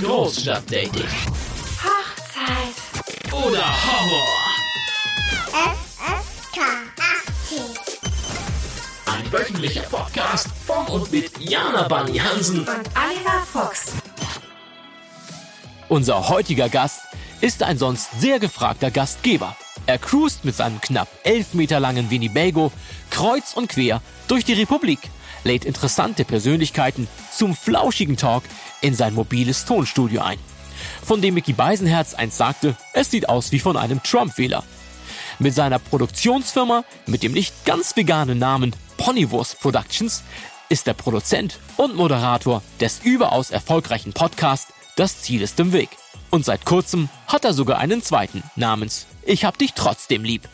Großstadtdating. Hochzeit. Oder Horror. FSK 18. Ein wöchentlicher Podcast von und mit Jana Bunny Hansen. Und Oliver Fuchs. Unser heutiger Gast ist ein sonst sehr gefragter Gastgeber. Er cruist mit seinem knapp elf Meter langen Winnebago kreuz und quer durch die Republik, lädt interessante Persönlichkeiten zum flauschigen Talk in sein mobiles Tonstudio ein. Von dem Mickey Beisenherz einst sagte, es sieht aus wie von einem Trump-Wähler. Mit seiner Produktionsfirma mit dem nicht ganz veganen Namen Ponywurst Productions ist der Produzent und Moderator des überaus erfolgreichen Podcasts Das Ziel ist im Weg. Und seit kurzem hat er sogar einen zweiten namens Ich hab dich trotzdem lieb,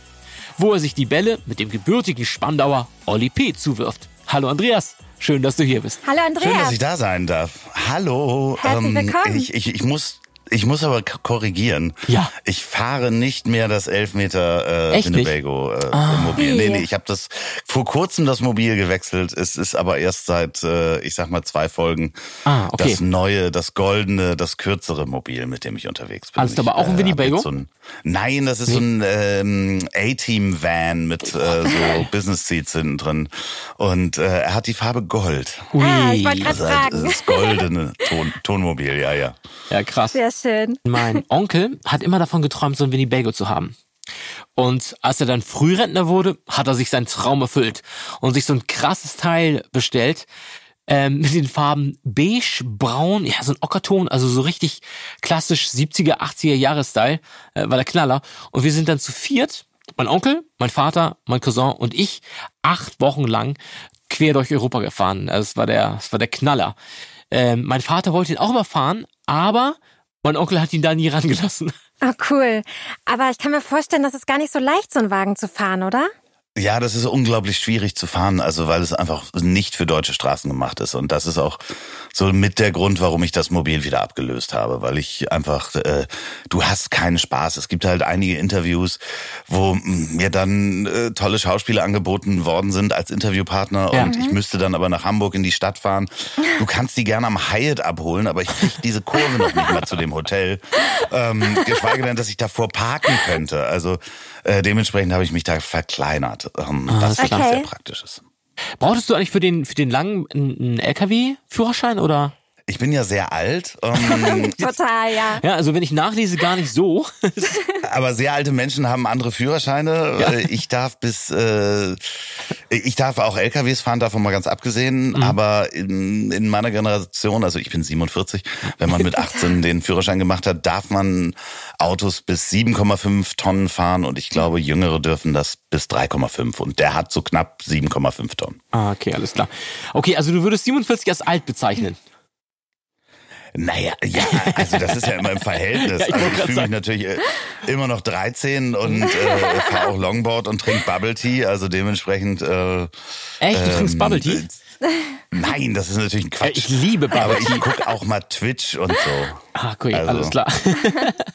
wo er sich die Bälle mit dem gebürtigen Spandauer Olli P. zuwirft. Hallo Andreas, schön, dass du hier bist. Hallo Schön, dass Andreas. ich da sein darf. Hallo. Herzlich willkommen. Ich, ich, ich muss. Ich muss aber korrigieren. Ja. Ich fahre nicht mehr das Elfmeter äh, Echt? Winnebago äh, Ah. Mobil. Nee, nee, ich habe das vor kurzem das Mobil gewechselt. Es ist aber erst seit, äh, ich sag mal, zwei Folgen Ah, okay. das neue, das goldene, das kürzere Mobil, mit dem ich unterwegs bin. Alles klar, Ich, aber auch ein hab Winnebago? So ein, nein, das ist so ein ähm, A-Team-Van mit äh, so Business-Seats hinten drin. Und äh, er hat die Farbe Gold. Ah, ich wollte gerade Also halt, fragen. das goldene Ton, Tonmobil, ja, ja. Ja, krass. Sehr schön. Mein Onkel hat immer davon geträumt, so ein Winnebago zu haben. Und als er dann Frührentner wurde, hat er sich seinen Traum erfüllt und sich so ein krasses Teil bestellt ähm, mit den Farben beige, braun, ja so ein Ockerton, also so richtig klassisch 70er, 80er Jahre-Style, äh, war der Knaller. Und wir sind dann zu viert, mein Onkel, mein Vater, mein Cousin und ich, acht Wochen lang quer durch Europa gefahren. Also es war der, es war der Knaller. Ähm, mein Vater wollte ihn auch mal fahren, aber mein Onkel hat ihn da nie rangelassen. Oh, cool. Aber ich kann mir vorstellen, das ist gar nicht so leicht, so einen Wagen zu fahren, oder? Ja, das ist unglaublich schwierig zu fahren, also weil es einfach nicht für deutsche Straßen gemacht ist. Und das ist auch so mit der Grund, warum ich das Mobil wieder abgelöst habe, weil ich einfach, äh, du hast keinen Spaß. Es gibt halt einige Interviews, wo mir dann äh, tolle Schauspieler angeboten worden sind als Interviewpartner Ja. und ich müsste dann aber nach Hamburg in die Stadt fahren. Du kannst die gerne am Hyatt abholen, aber ich krieg diese Kurve noch nicht mal zu dem Hotel. Ähm, geschweige denn, dass ich davor parken könnte. Also äh, dementsprechend habe ich mich da verkleinert, ähm, was alles wirklich klar. sehr praktisch ist. Brauchtest du eigentlich für den, für den langen einen LKW-Führerschein oder? Ich bin ja sehr alt, ähm, Total, ja. Ja, also wenn ich nachlese, gar nicht so. aber sehr alte Menschen haben andere Führerscheine. Ja. Ich darf bis, äh, ich darf auch LKWs fahren, davon mal ganz abgesehen. Mhm. Aber in, in meiner Generation, also ich bin 47, wenn man mit 18 den Führerschein gemacht hat, darf man Autos bis 7,5 Tonnen fahren und ich glaube, Jüngere dürfen das bis 3,5 und der hat so knapp 7,5 Tonnen. ah, okay, alles klar. Okay, also du würdest 47 als alt bezeichnen. Naja, ja, also das ist ja immer im Verhältnis. Ja, ich also ich fühle mich natürlich äh, immer noch 13 und äh, fahre auch Longboard und trinke Bubble Tea, also dementsprechend. Äh, Echt? Du trinkst ähm, Bubble Tea? äh, Nein, das ist natürlich ein Ja, Quatsch. ich liebe Bubble aber Tea. ich guck auch mal Twitch und so. Ah, cool, also- alles klar.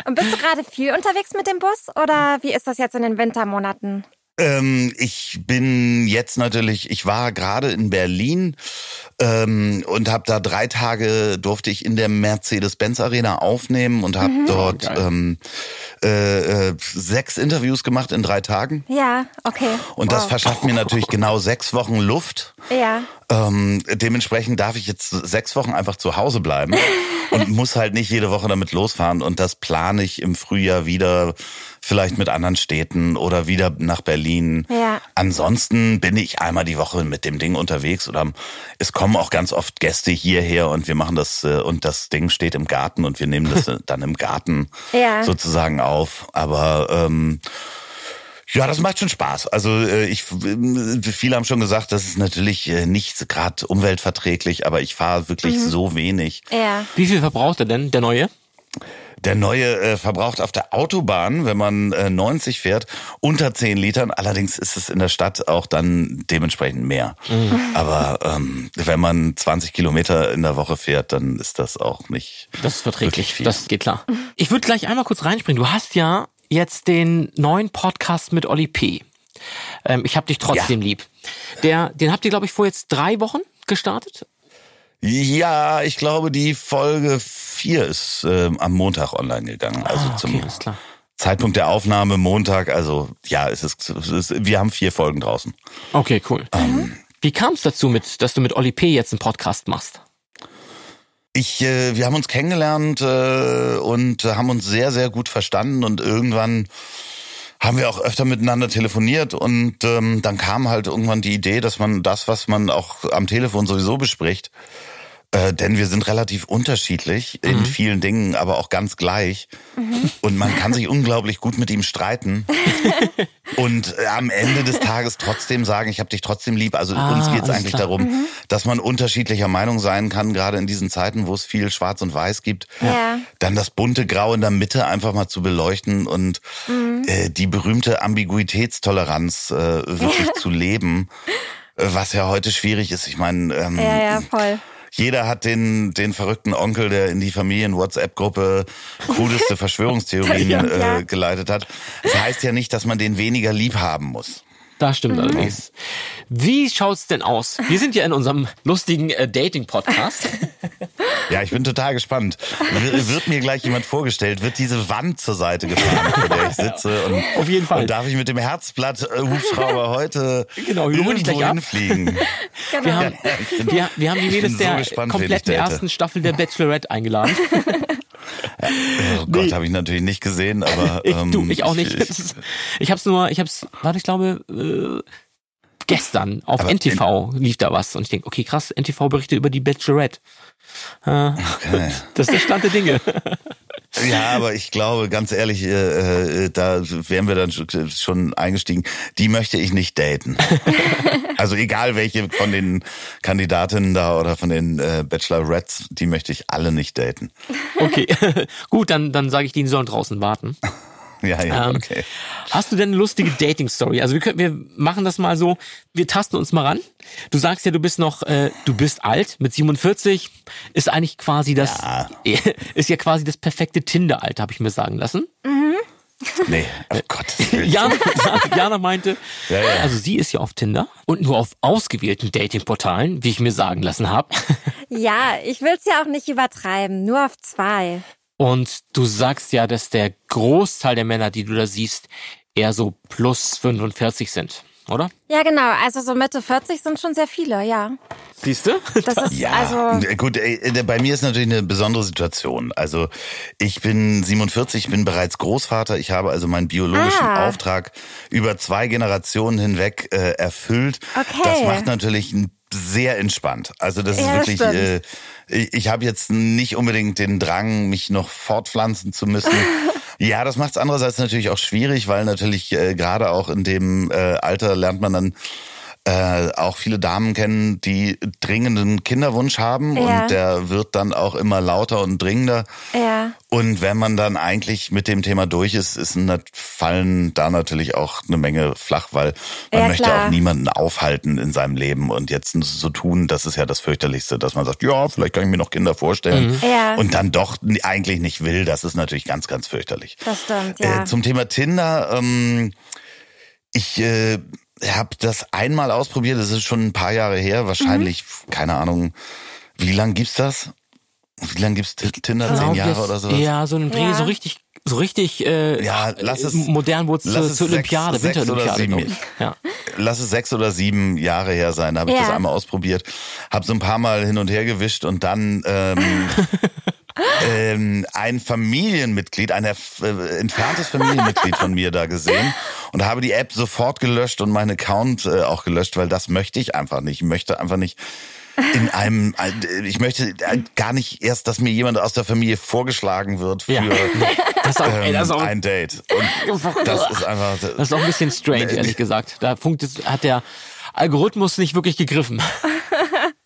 Und bist du gerade viel unterwegs mit dem Bus oder wie ist das jetzt in den Wintermonaten? Ähm, ich bin jetzt natürlich, ich war gerade in Berlin ähm, und habe da drei Tage durfte ich in der Mercedes-Benz Arena aufnehmen und habe dort Geil. ähm, äh, äh, sechs Interviews gemacht in drei Tagen. Ja, okay. Und das Wow. verschafft mir natürlich genau sechs Wochen Luft. Ja. Ähm, dementsprechend darf ich jetzt sechs Wochen einfach zu Hause bleiben und muss halt nicht jede Woche damit losfahren. Und das plane ich im Frühjahr wieder, vielleicht mit anderen Städten oder wieder nach Berlin. Ja. Ansonsten bin ich einmal die Woche mit dem Ding unterwegs oder es kommen auch ganz oft Gäste hierher und wir machen das äh, und das Ding steht im Garten und wir nehmen das dann im Garten Ja. sozusagen auf. Aber ähm, ja, das macht schon Spaß. Also äh, ich, äh, viele haben schon gesagt, das ist natürlich äh, nicht gerade umweltverträglich, aber ich fahre wirklich so wenig. Ja. Wie viel verbraucht er denn, der neue? Der neue äh, verbraucht auf der Autobahn, wenn man äh, 90 fährt, unter 10 Litern. Allerdings ist es in der Stadt auch dann dementsprechend mehr. Aber ähm, wenn man 20 Kilometer in der Woche fährt, dann ist das auch nicht. Das ist verträglich, viel. das geht klar. Ich würde gleich einmal kurz reinspringen. Du hast ja jetzt den neuen Podcast mit Olli P. Ähm, ich hab dich trotzdem lieb. Der, den habt ihr, glaube ich, vor jetzt drei Wochen gestartet? Ja, ich glaube, die Folge 4 ist äh, am Montag online gegangen. Also Ah, okay, zum. Zeitpunkt der Aufnahme Montag. Also ja, es ist, es ist wir haben vier Folgen draußen. Okay, cool. Wie kam es dazu, mit, dass du mit Oli P. jetzt einen Podcast machst? Ich, äh, wir haben uns kennengelernt äh, und haben uns sehr, sehr gut verstanden und irgendwann haben wir auch öfter miteinander telefoniert und ähm, dann kam halt irgendwann die Idee, dass man das, was man auch am Telefon sowieso bespricht, äh, denn wir sind relativ unterschiedlich in vielen Dingen, aber auch ganz gleich. Und man kann sich unglaublich gut mit ihm streiten. und äh, am Ende des Tages trotzdem sagen, ich habe dich trotzdem lieb. Also Ah, uns geht es eigentlich klar. darum, dass man unterschiedlicher Meinung sein kann, gerade in diesen Zeiten, wo es viel Schwarz und Weiß gibt. Ja. Dann das bunte Grau in der Mitte einfach mal zu beleuchten und äh, die berühmte Ambiguitätstoleranz äh, wirklich zu leben, was ja heute schwierig ist. Ich meine, ähm, Ja, ja, voll. Jeder hat den, den verrückten Onkel, der in die Familien-WhatsApp-Gruppe crudeste Verschwörungstheorien äh, geleitet hat. Das heißt ja nicht, dass man den weniger lieb haben muss. Das stimmt allerdings. Wie schaut's denn aus? Wir sind ja in unserem lustigen äh, Dating-Podcast. Ja, ich bin total gespannt. W- Wird mir gleich jemand vorgestellt? Wird diese Wand zur Seite gefahren, vor der ich sitze? Und, Auf jeden Fall. Und darf ich mit dem Herzblatt äh, Hubschrauber heute Genau, irgendwo hinfliegen? Genau. Wir haben, wir, wir haben die Mädels so der gespannt, kompletten ersten Staffel der Bachelorette eingeladen. Oh Gott, habe ich natürlich nicht gesehen, aber Ich, ähm, du, ich auch nicht. Ich, Ich, ich hab's nur, ich hab's, warte, ich glaube, äh, gestern auf Aber NTV lief da was und ich denke, okay, krass, NTV berichtet über die Bachelorette. Äh, okay. Das ist der Stand der Dinge. Ja, aber ich glaube, ganz ehrlich, äh, äh, da wären wir dann schon- schon eingestiegen. Die möchte ich nicht daten. also egal welche von den Kandidatinnen da oder von den äh, Bachelorettes, die möchte ich alle nicht daten. Okay, gut, dann, dann sage ich, die sollen draußen warten. Ja, ja, Ähm, okay. Hast du denn eine lustige Dating-Story? Also wir, können, wir machen das mal so, wir tasten uns mal ran. Du sagst ja, du bist noch, äh, du bist alt, mit 47, ist eigentlich quasi das, ist ja quasi das perfekte Tinder-Alter, habe ich mir sagen lassen. Nee, oh Gott. Jana, Jana meinte, Ja, ja. also sie ist ja auf Tinder und nur auf ausgewählten Dating-Portalen, wie ich mir sagen lassen habe. Ja, ich will's ja auch nicht übertreiben, nur auf zwei. Und du sagst ja, dass der Großteil der Männer, die du da siehst, eher so plus 45 sind, oder? Ja, genau. Also so Mitte 40 sind schon sehr viele, ja. Siehst du? Das ist Ja, also. gut, ey, bei mir ist natürlich eine besondere Situation. Also ich bin 47, ich bin bereits Großvater. Ich habe also meinen biologischen Ah. Auftrag über zwei Generationen hinweg äh, erfüllt. Okay. Das macht natürlich ein- sehr entspannt. Also das ist Ja, das wirklich, äh, ich, ich habe jetzt nicht unbedingt den Drang, mich noch fortpflanzen zu müssen. Ja, das macht es andererseits natürlich auch schwierig, weil natürlich äh, gerade auch in dem äh, Alter lernt man dann äh, auch viele Damen kennen, die dringenden Kinderwunsch haben Ja. und der wird dann auch immer lauter und dringender. Ja. Und wenn man dann eigentlich mit dem Thema durch ist, ist fallen da natürlich auch eine Menge flach, weil man Ja, möchte klar. auch niemanden aufhalten in seinem Leben und jetzt so tun, das ist ja das fürchterlichste, dass man sagt, ja, vielleicht kann ich mir noch Kinder vorstellen Ja. und dann doch eigentlich nicht will, das ist natürlich ganz, ganz fürchterlich. Das stimmt, ja. Äh, zum Thema Tinder, ähm, ich äh, habe das einmal ausprobiert, das ist schon ein paar Jahre her, wahrscheinlich, Mhm. keine Ahnung, wie lang gibt's das? Wie lang gibt's Tinder? Zehn Jahre jetzt- oder sowas? Ja, so ein Dreh, Ja. so richtig, so richtig äh, Ja, lass es- modern wurde es zur, sechs- Olympiade, sechs oder Winterolympiade, sieben. glaube ich. Ja. Lass es sechs oder sieben Jahre her sein, da habe ich Ja. das einmal ausprobiert, habe so ein paar Mal hin und her gewischt und dann ähm, ähm, ein Familienmitglied, ein äh, entferntes Familienmitglied von mir da gesehen und habe die App sofort gelöscht und meinen Account äh, auch gelöscht, weil das möchte ich einfach nicht. Ich möchte einfach nicht in einem, äh, ich möchte äh, gar nicht erst, dass mir jemand aus der Familie vorgeschlagen wird für Ja. Das auch, ey, ähm, das ist auch, ein Date. Und das ist einfach, das ist auch ein bisschen strange, ehrlich gesagt. Da funkt hat der Algorithmus nicht wirklich gegriffen.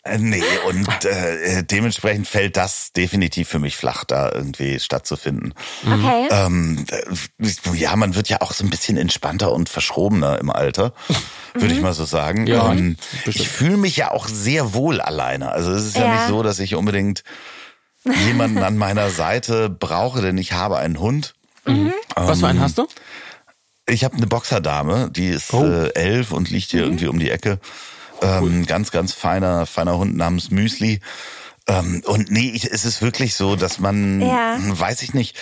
Äh, Nee, und äh, dementsprechend fällt das definitiv für mich flach, da irgendwie stattzufinden. Okay. Ähm, äh, ja, man wird ja auch so ein bisschen entspannter und verschrobener im Alter, würde ich mal so sagen. Ja, ähm, ich fühle mich ja auch sehr wohl alleine. Also es ist ja, Ja. nicht so, dass ich unbedingt jemanden an meiner Seite brauche, denn ich habe einen Hund. Was für einen hast du? Ich habe eine Boxerdame, die ist Oh. äh, elf und liegt hier irgendwie um die Ecke. Ähm, Ganz, ganz feiner, feiner Hund namens Müsli. Ähm, und nee, ich, es ist wirklich so, dass man, Ja. weiß ich nicht.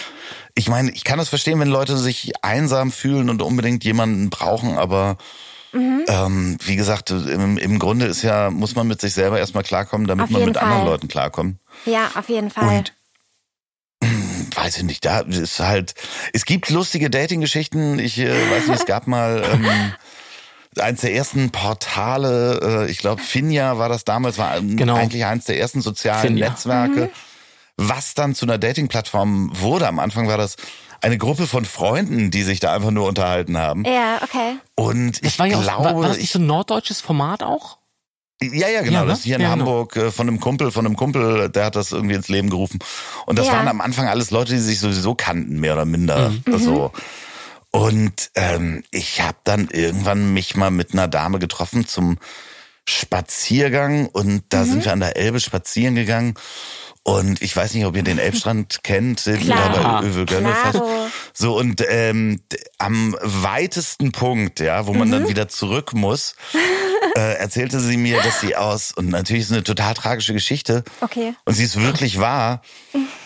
Ich meine, ich kann das verstehen, wenn Leute sich einsam fühlen und unbedingt jemanden brauchen, aber Mhm. ähm, wie gesagt, im, im Grunde ist ja, muss man mit sich selber erstmal klarkommen, damit Auf man mit anderen Fall. Leuten klarkommt. Ja, auf jeden Fall. Und weiß ich nicht, da ist halt, es gibt lustige Dating-Geschichten. Ich äh, weiß nicht, es gab mal ähm, eins der ersten Portale, äh, ich glaube Finja war das damals, war Genau. eigentlich eins der ersten sozialen Finja. Netzwerke, was dann zu einer Dating-Plattform wurde. Am Anfang war das eine Gruppe von Freunden, die sich da einfach nur unterhalten haben. ja, okay. Und Das ich war ja auch, glaube, war, war das ich, nicht so ein norddeutsches Format auch? ja, ja, genau. Ja, ne? Das ist hier in Ja, genau. Hamburg äh, von einem Kumpel, von einem Kumpel, der hat das irgendwie ins Leben gerufen. Und das Ja. waren am Anfang alles Leute, die sich sowieso kannten, mehr oder minder. Mhm. So. Und ähm, ich habe dann irgendwann mich mal mit einer Dame getroffen zum Spaziergang und da sind wir an der Elbe spazieren gegangen. Und ich weiß nicht, ob ihr den Elbstrand kennt, da bei Övelgönne fast. So, und ähm, am weitesten Punkt, ja, wo man Mhm. dann wieder zurück muss, äh, erzählte sie mir, dass sie aus, und natürlich ist es eine total tragische Geschichte, Okay. und sie ist wirklich wahr,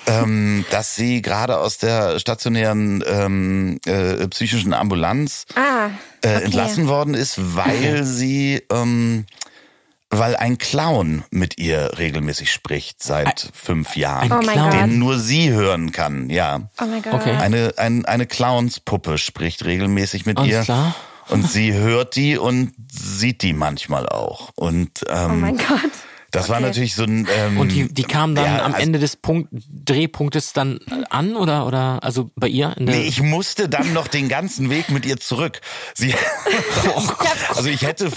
ähm, dass sie gerade aus der stationären ähm, äh, psychischen Ambulanz Ah, äh, okay. entlassen worden ist, weil sie, ähm, weil ein Clown mit ihr regelmäßig spricht seit fünf Jahren, Oh mein Clown. Den nur sie hören kann, ja. Oh mein Gott. Okay. Eine, ein, eine Clownspuppe spricht regelmäßig mit Alles ihr. klar. Und sie hört die und sieht die manchmal auch. Und ähm, Oh mein Gott. Das war Okay. natürlich so ein. Ähm, Und die, die kam dann ja, am also- Ende des Punkt, Drehpunktes dann an oder oder also bei ihr in der Nee, ich musste dann noch den ganzen Weg mit ihr zurück. Sie, also ich hätte,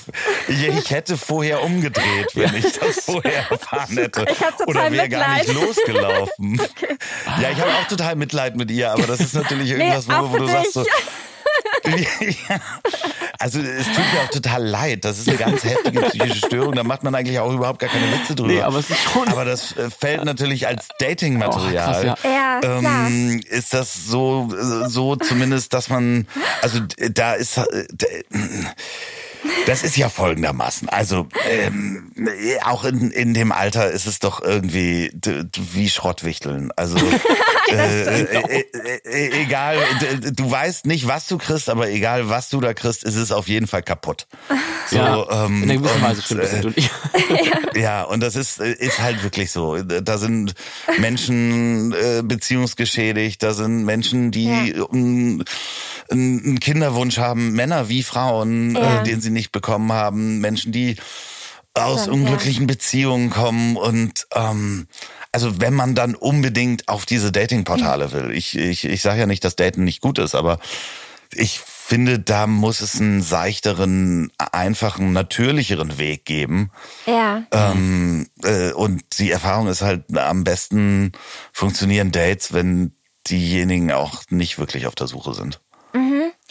ich, ich hätte vorher umgedreht, wenn ich das vorher erfahren hätte. Ich hab total Oder wäre gar nicht losgelaufen. Ja, ich habe auch total Mitleid mit ihr, aber das ist natürlich irgendwas, auch wo, wo du sagst so. Ja. Also es tut mir auch total leid. Das ist eine ganz heftige psychische Störung. Da macht man eigentlich auch überhaupt gar keine Witze drüber. Nee, aber es ist schon- Aber das äh, fällt natürlich als Dating-Material. Oh, Ja, ähm, ist das so, so zumindest, dass man, also da ist, äh, d- das ist ja folgendermaßen. Also ähm, auch in, in dem Alter ist es doch irgendwie wie Schrottwichteln. Also äh, äh, äh, äh, egal, du weißt nicht, was du kriegst, aber egal, was du da kriegst, ist es auf jeden Fall kaputt. So, ja, ähm, in Weise stimmt das äh, natürlich. ja, und das ist, äh, ist halt wirklich so. Da sind Menschen äh, beziehungsgeschädigt, da sind Menschen, die Ja. einen, einen Kinderwunsch haben, Männer wie Frauen, Ja. äh, den sie nicht bekommen haben, Menschen, die aus Stimmt, unglücklichen Beziehungen kommen und ähm, also wenn man dann unbedingt auf diese Datingportale will, ich, ich, ich sage ja nicht, dass Daten nicht gut ist, aber ich finde, da muss es einen seichteren, einfachen, natürlicheren Weg geben. Ja. Ähm, äh, und die Erfahrung ist halt, am besten funktionieren Dates, wenn diejenigen auch nicht wirklich auf der Suche sind.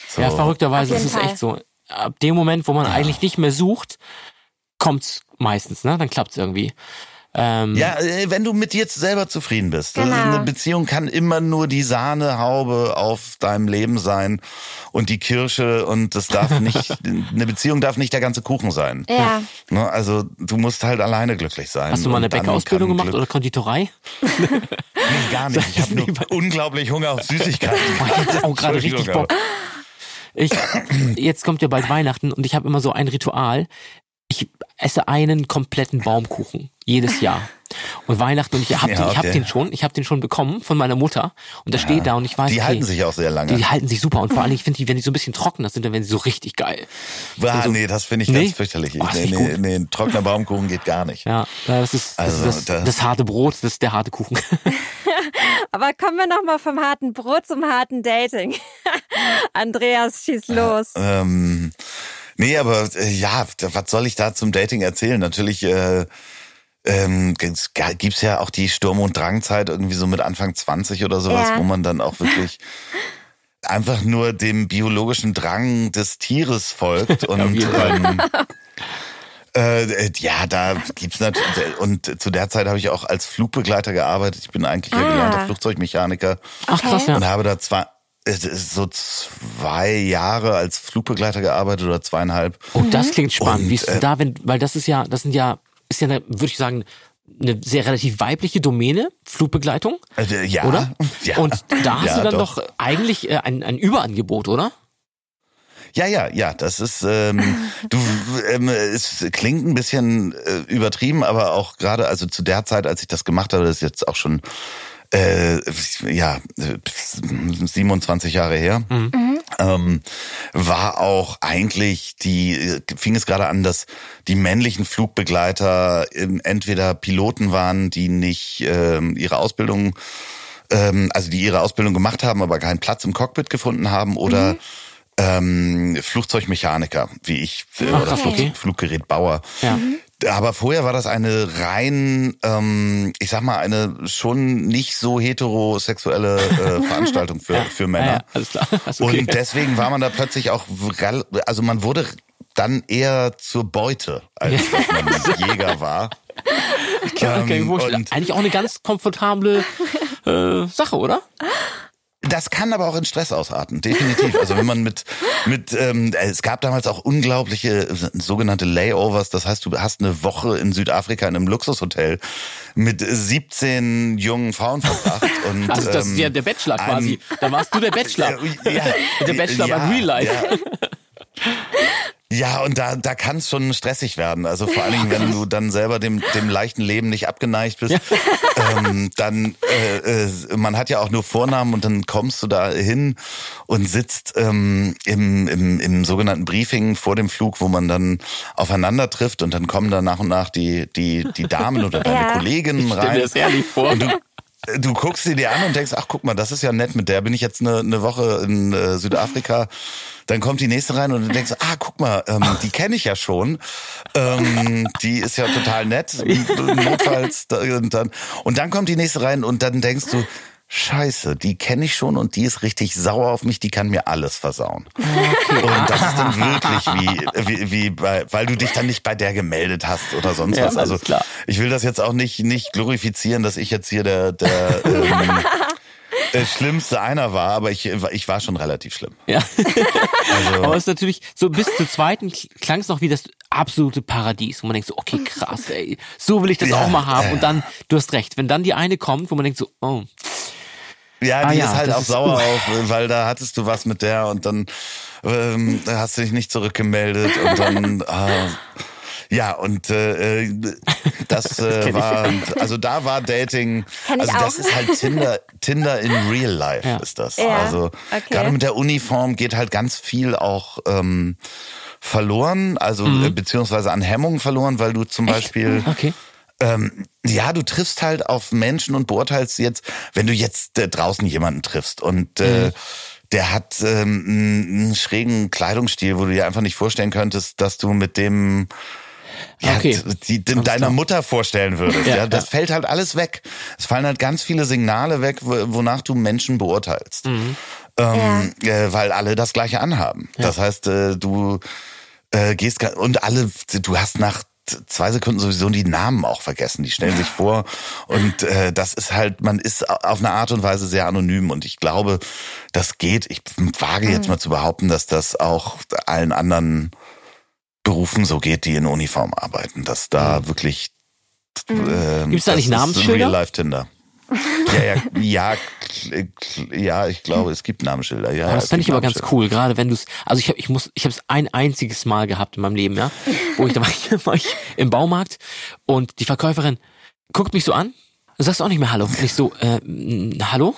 So. Ja, verrückterweise ist es echt so. Ab dem Moment, wo man eigentlich nicht mehr sucht, kommt's meistens, ne? Dann klappt's irgendwie. Ähm, Ja, äh, wenn du mit dir selber zufrieden bist. Genau. Eine Beziehung kann immer nur die Sahnehaube auf deinem Leben sein und die Kirsche und das darf nicht, eine Beziehung darf nicht der ganze Kuchen sein. Ja. Ne, Also du musst halt alleine glücklich sein. Hast du mal eine Bäckerausbildung gemacht Glück- oder Konditorei? Nee, gar nicht. Ich habe nur unglaublich Hunger auf Süßigkeiten. Ich hab auch gerade richtig Bock. Ich, jetzt kommt ja bald Weihnachten und ich habe immer so ein Ritual. Ich esse einen kompletten Baumkuchen jedes Jahr. Und Weihnachten und ich habe Ja, den, ich hab okay. den schon, ich habe den schon bekommen von meiner Mutter und der steht da und ich weiß, Die okay, halten sich auch sehr lange. die, die halten sich super und vor allem ich finde die, wenn die so ein bisschen trockener sind, dann werden sie so richtig geil. Ah, Also- nee, das finde ich Nee? ganz fürchterlich. Oh, das nee, nee, nee, ein trockener Baumkuchen geht gar nicht. Ja, das ist, das, Also, ist das, da- das harte Brot, das ist der harte Kuchen. Aber kommen wir noch mal vom harten Brot zum harten Dating. Andreas, schieß los. Ähm, nee, aber äh, ja, was soll ich da zum Dating erzählen? Natürlich äh, ähm, gibt's gibt's ja auch die Sturm- und Drangzeit irgendwie so mit Anfang 20 oder sowas, Ja. wo man dann auch wirklich einfach nur dem biologischen Drang des Tieres folgt und ähm, äh, ja, da gibt's natürlich und zu der Zeit habe ich auch als Flugbegleiter gearbeitet. Ich bin eigentlich ja Ah. gelernter Flugzeugmechaniker Ach krass, ja. und habe da zwar es ist so zwei Jahre als Flugbegleiter gearbeitet oder zweieinhalb. Oh, das klingt spannend. Und, Wie ist es äh, da, wenn, weil das ist ja, das sind ja, ist ja, eine, würde ich sagen, eine sehr relativ weibliche Domäne, Flugbegleitung, Äh, ja. oder? Ja. Und da hast Ja, du dann doch, eigentlich äh, ein, ein Überangebot, oder? Ja, ja, ja, das ist, ähm, du, ähm, es klingt ein bisschen äh, übertrieben, aber auch gerade, also zu der Zeit, als ich das gemacht habe, das ist jetzt auch schon, äh, ja, äh, 27 Jahre her, ähm, war auch eigentlich die, fing es gerade an, dass die männlichen Flugbegleiter entweder Piloten waren, die nicht ähm, ihre Ausbildung ähm, also die ihre Ausbildung gemacht haben, aber keinen Platz im Cockpit gefunden haben oder ähm, Flugzeugmechaniker, wie ich, äh, Ach, oder okay. Flug, Fluggerätbauer. Ja. Aber vorher war das eine rein, ähm, ich sag mal, eine schon nicht so heterosexuelle äh, Veranstaltung für, für Ja, Männer. ja, alles klar. Okay. Und deswegen war man da plötzlich auch, also man wurde dann eher zur Beute, als dass man Jäger war. ich mir ähm, Eigentlich auch eine ganz komfortable äh, Sache, oder? Das kann aber auch in Stress ausarten, definitiv. Also wenn man mit mit ähm, es gab damals auch unglaubliche äh, sogenannte Layovers. Das heißt, du hast eine Woche in Südafrika in einem Luxushotel mit 17 jungen Frauen verbracht und Also das ist ähm, ja der Bachelor quasi. Da warst du der Bachelor. Ja, der Bachelor ja, beim Real Life. Ja. Ja, und da, da kann es schon stressig werden. Also vor allen Dingen, wenn du dann selber dem, dem leichten Leben nicht abgeneigt bist, ähm, dann, äh, äh, man hat ja auch nur Vornamen und dann kommst du da hin und sitzt ähm, im, im, im sogenannten Briefing vor dem Flug, wo man dann aufeinander trifft und dann kommen da nach und nach die, die, die Damen oder deine Ja. Kolleginnen Stell mir rein. das ehrlich vor. Und du, du guckst sie dir an und denkst, ach guck mal, das ist ja nett, mit der bin ich jetzt eine, eine Woche in äh, Südafrika. Dann kommt die nächste rein und du denkst, ah, guck mal, ähm, die kenne ich ja schon. Ähm, die ist ja total nett. Notfalls. Und dann, und dann kommt die nächste rein und dann denkst du, Scheiße, die kenne ich schon und die ist richtig sauer auf mich, die kann mir alles versauen. Und das ist dann wirklich wie, wie, wie bei, weil du dich dann nicht bei der gemeldet hast oder sonst Ja, was. Also ich will das jetzt auch nicht, nicht glorifizieren, dass ich jetzt hier der, der ähm, äh, schlimmste einer war, aber ich, ich war schon relativ schlimm. Ja. Also, Aber es ist natürlich so bis zur zweiten klang es noch wie das absolute Paradies, wo man denkt so, okay, krass, ey, so will ich das Ja, auch mal haben. ja. Und dann, du hast recht, wenn dann die eine kommt, wo man denkt so, oh, ja, Ah die ja, ist halt auch ist- sauer auf, weil da hattest du was mit der und dann ähm, hast du dich nicht zurückgemeldet und dann ah, ja und äh, äh, das äh, war also da war Dating also das auch. ist halt Tinder Tinder in Real Life Ja. ist das Ja, also okay. gerade mit der Uniform geht halt ganz viel auch ähm, verloren also Mhm. äh, beziehungsweise an Hemmungen verloren weil du zum Beispiel okay. ähm, ja, du triffst halt auf Menschen und beurteilst jetzt, wenn du jetzt äh, draußen jemanden triffst und äh, der hat ähm, einen schrägen Kleidungsstil, wo du dir einfach nicht vorstellen könntest, dass du mit dem ja, Okay. die, die deiner Mutter vorstellen würdest. Ja, Ja, das ja. fällt halt alles weg. Es fallen halt ganz viele Signale weg, wo- wonach du Menschen beurteilst. Ähm, äh, weil alle das gleiche anhaben. Das heißt, äh, du äh, gehst und alle, du hast nach zwei Sekunden sowieso die Namen auch vergessen. Die stellen sich vor und äh, das ist halt, man ist au- auf eine Art und Weise sehr anonym und ich glaube, das geht. Ich wage jetzt mal zu behaupten, dass das auch allen anderen Berufen so geht, die in Uniform arbeiten, dass da wirklich ähm, Gibt's da das nicht ist Namensschilder? Real Life Tinder. Ja, ja, ja, ja, ich glaube, es gibt Namensschilder. Ja, das fände ich aber ganz cool, gerade wenn du es, also ich habe ich muss, ich habe es ein einziges Mal gehabt in meinem Leben, ja, wo ich da war ich, war ich im Baumarkt und die Verkäuferin guckt mich so an, du sagst auch nicht mehr Hallo. Und ich so, äh, Hallo?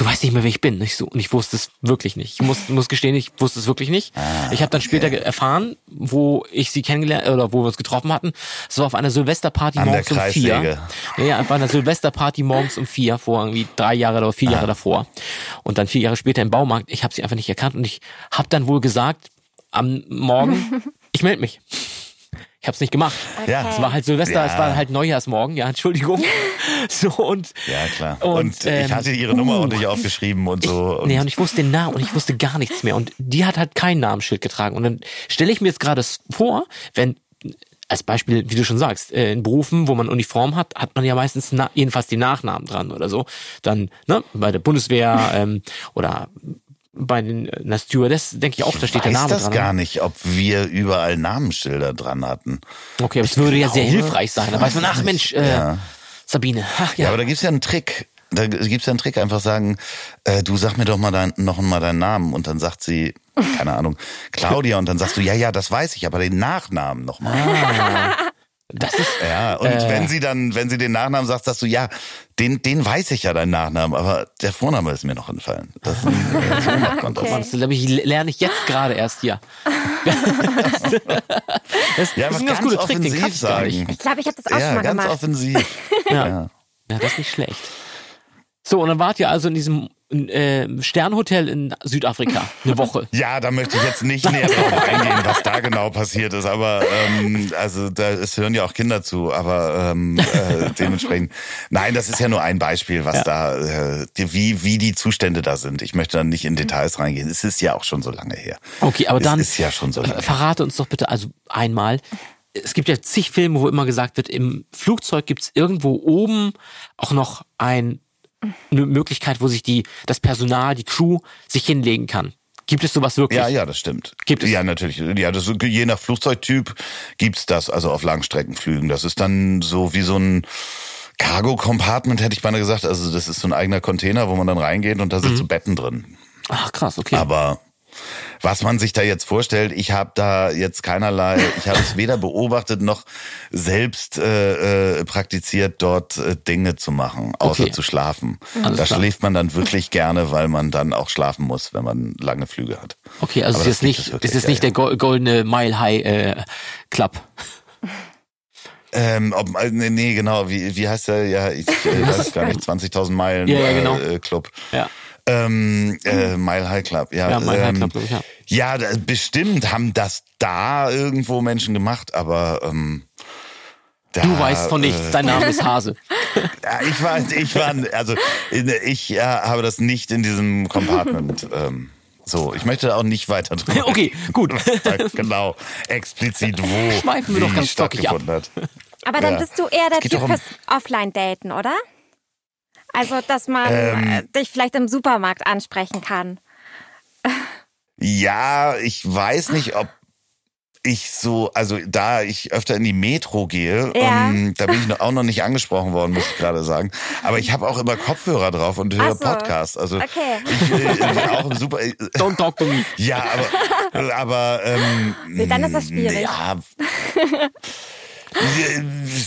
Du weißt nicht mehr, wer ich bin. Ich so, und ich wusste es wirklich nicht. Ich muss, muss gestehen, ich wusste es wirklich nicht. ich habe dann später ge- erfahren, wo ich sie kennengelernt oder wo wir uns getroffen hatten. Es war auf einer Silvesterparty An morgens um vier. Ja, ja, auf einer Silvesterparty morgens um vier, vor irgendwie drei Jahre oder vier Ah. Jahre davor. Und dann vier Jahre später im Baumarkt. Ich habe sie einfach nicht erkannt und ich habe dann wohl gesagt, am Morgen, ich melde mich. Ich habe es nicht gemacht. Ja. Es war halt Silvester, Ja. es war halt Neujahrsmorgen, ja, Entschuldigung. So und Ja, klar. Und, Und, ich ähm, hatte ihre Nummer uh. auch nicht aufgeschrieben und so. Und Nee, und ich wusste den Namen und ich wusste gar nichts mehr. Und die hat halt kein Namensschild getragen. Und dann stelle ich mir jetzt gerade vor, wenn, als Beispiel, wie du schon sagst, äh, in Berufen, wo man Uniform hat, hat man ja meistens jedenfalls die Nachnamen dran oder so. Dann, ne, bei der Bundeswehr ähm, oder bei den na, Stewardess denke ich auch, da steht der weiß Name das dran. gar nicht, ob wir überall Namensschilder dran hatten. Okay, aber es würde ja sehr hilfreich sein. Da weiß man, ach Mensch, äh, Ja. Sabine, ach, Ja, ja. aber da gibt's ja einen Trick. Da gibt's ja einen Trick, einfach sagen, äh, du sag mir doch mal dein, noch mal deinen Namen und dann sagt sie, keine Ahnung, Claudia und dann sagst du, ja, ja, das weiß ich, aber den Nachnamen noch mal. das ist Ja, und Äh. wenn sie dann, wenn sie den Nachnamen sagt, sagst du, ja, den, den weiß ich ja, deinen Nachnamen, aber der Vorname ist mir noch entfallen. Das, äh, so macht man das. Okay. Das ich, lerne ich jetzt gerade erst hier. das, Ja, das was ist ganz Trick, den offensiv nicht. sagen. Ich glaube, ich habe das auch Ja, schon mal ganz gemacht. offensiv. Ja. Ja. ja, das ist nicht schlecht. So, und dann wart ihr also in diesem äh, Sternhotel in Südafrika eine Woche. Ja, da möchte ich jetzt nicht näher drauf eingehen, was da genau passiert ist. Aber ähm, also da es hören ja auch Kinder zu, aber ähm, äh, dementsprechend. Nein, das ist ja nur ein Beispiel, was Ja. da äh, wie wie die Zustände da sind. Ich möchte da nicht in Details reingehen. Es ist ja auch schon so lange her. Okay, aber Es dann ist ja schon so lange. verrate uns doch bitte also einmal. Es gibt ja zig Filme, wo immer gesagt wird, im Flugzeug gibt's irgendwo oben auch noch ein, eine Möglichkeit, wo sich die, das Personal, die Crew sich hinlegen kann. Gibt es sowas wirklich? Ja, ja, das stimmt. Gibt es? Ja, natürlich. Ja, das je nach Flugzeugtyp gibt's das, also auf Langstreckenflügen. Das ist dann so wie so ein Cargo-Compartment, hätte ich beinahe gesagt. Also das ist so ein eigener Container, wo man dann reingeht und da Mhm. sind so Betten drin. Ach krass, okay. Aber was man sich da jetzt vorstellt, ich habe da jetzt keinerlei, ich habe es weder beobachtet noch selbst äh, äh, praktiziert, dort äh, Dinge zu machen, außer Okay. zu schlafen. Alles da klar. schläft man dann wirklich gerne, weil man dann auch schlafen muss, wenn man lange Flüge hat. okay, also Aber es ist das nicht, es es wirklich, ist nicht ja. der Go- goldene Mile High äh, Club. Ähm, ob, äh, nee, nee, genau, wie, wie heißt der? Ja, ich äh, weiß gar nicht, 20.000 Meilen Ja, ja, genau. äh, Club. Ja. Ähm, äh, Mile High Club, ja. Ja, Mile High ähm, Club, glaub ich, ja. Ja, da, bestimmt haben das da irgendwo Menschen gemacht, aber ähm, da, Du weißt von nichts, Äh, dein Name ist Hase. ja, ich war, ich war, also ich ja, habe das nicht in diesem Compartment. ähm, so, ich möchte auch nicht weiter drüber. Okay, gut. genau, explizit wo. Schweifen wir doch ganz stockig ab. stattgefunden hat. Aber dann Ja. bist du eher der Typ um- fürs Offline-Daten, oder? Also, dass man Ähm. äh, dich vielleicht im Supermarkt ansprechen kann. Ja, ich weiß nicht, ob ich so, also da ich öfter in die Metro gehe, Ja. ähm, da bin ich auch noch nicht angesprochen worden, muss ich gerade sagen. Aber ich habe auch immer Kopfhörer drauf und höre so. Podcasts. Also Okay. ich äh, auch im Super. Äh, Don't talk to me. ja, aber, aber ähm, Nee, dann ist das schwierig. Ja.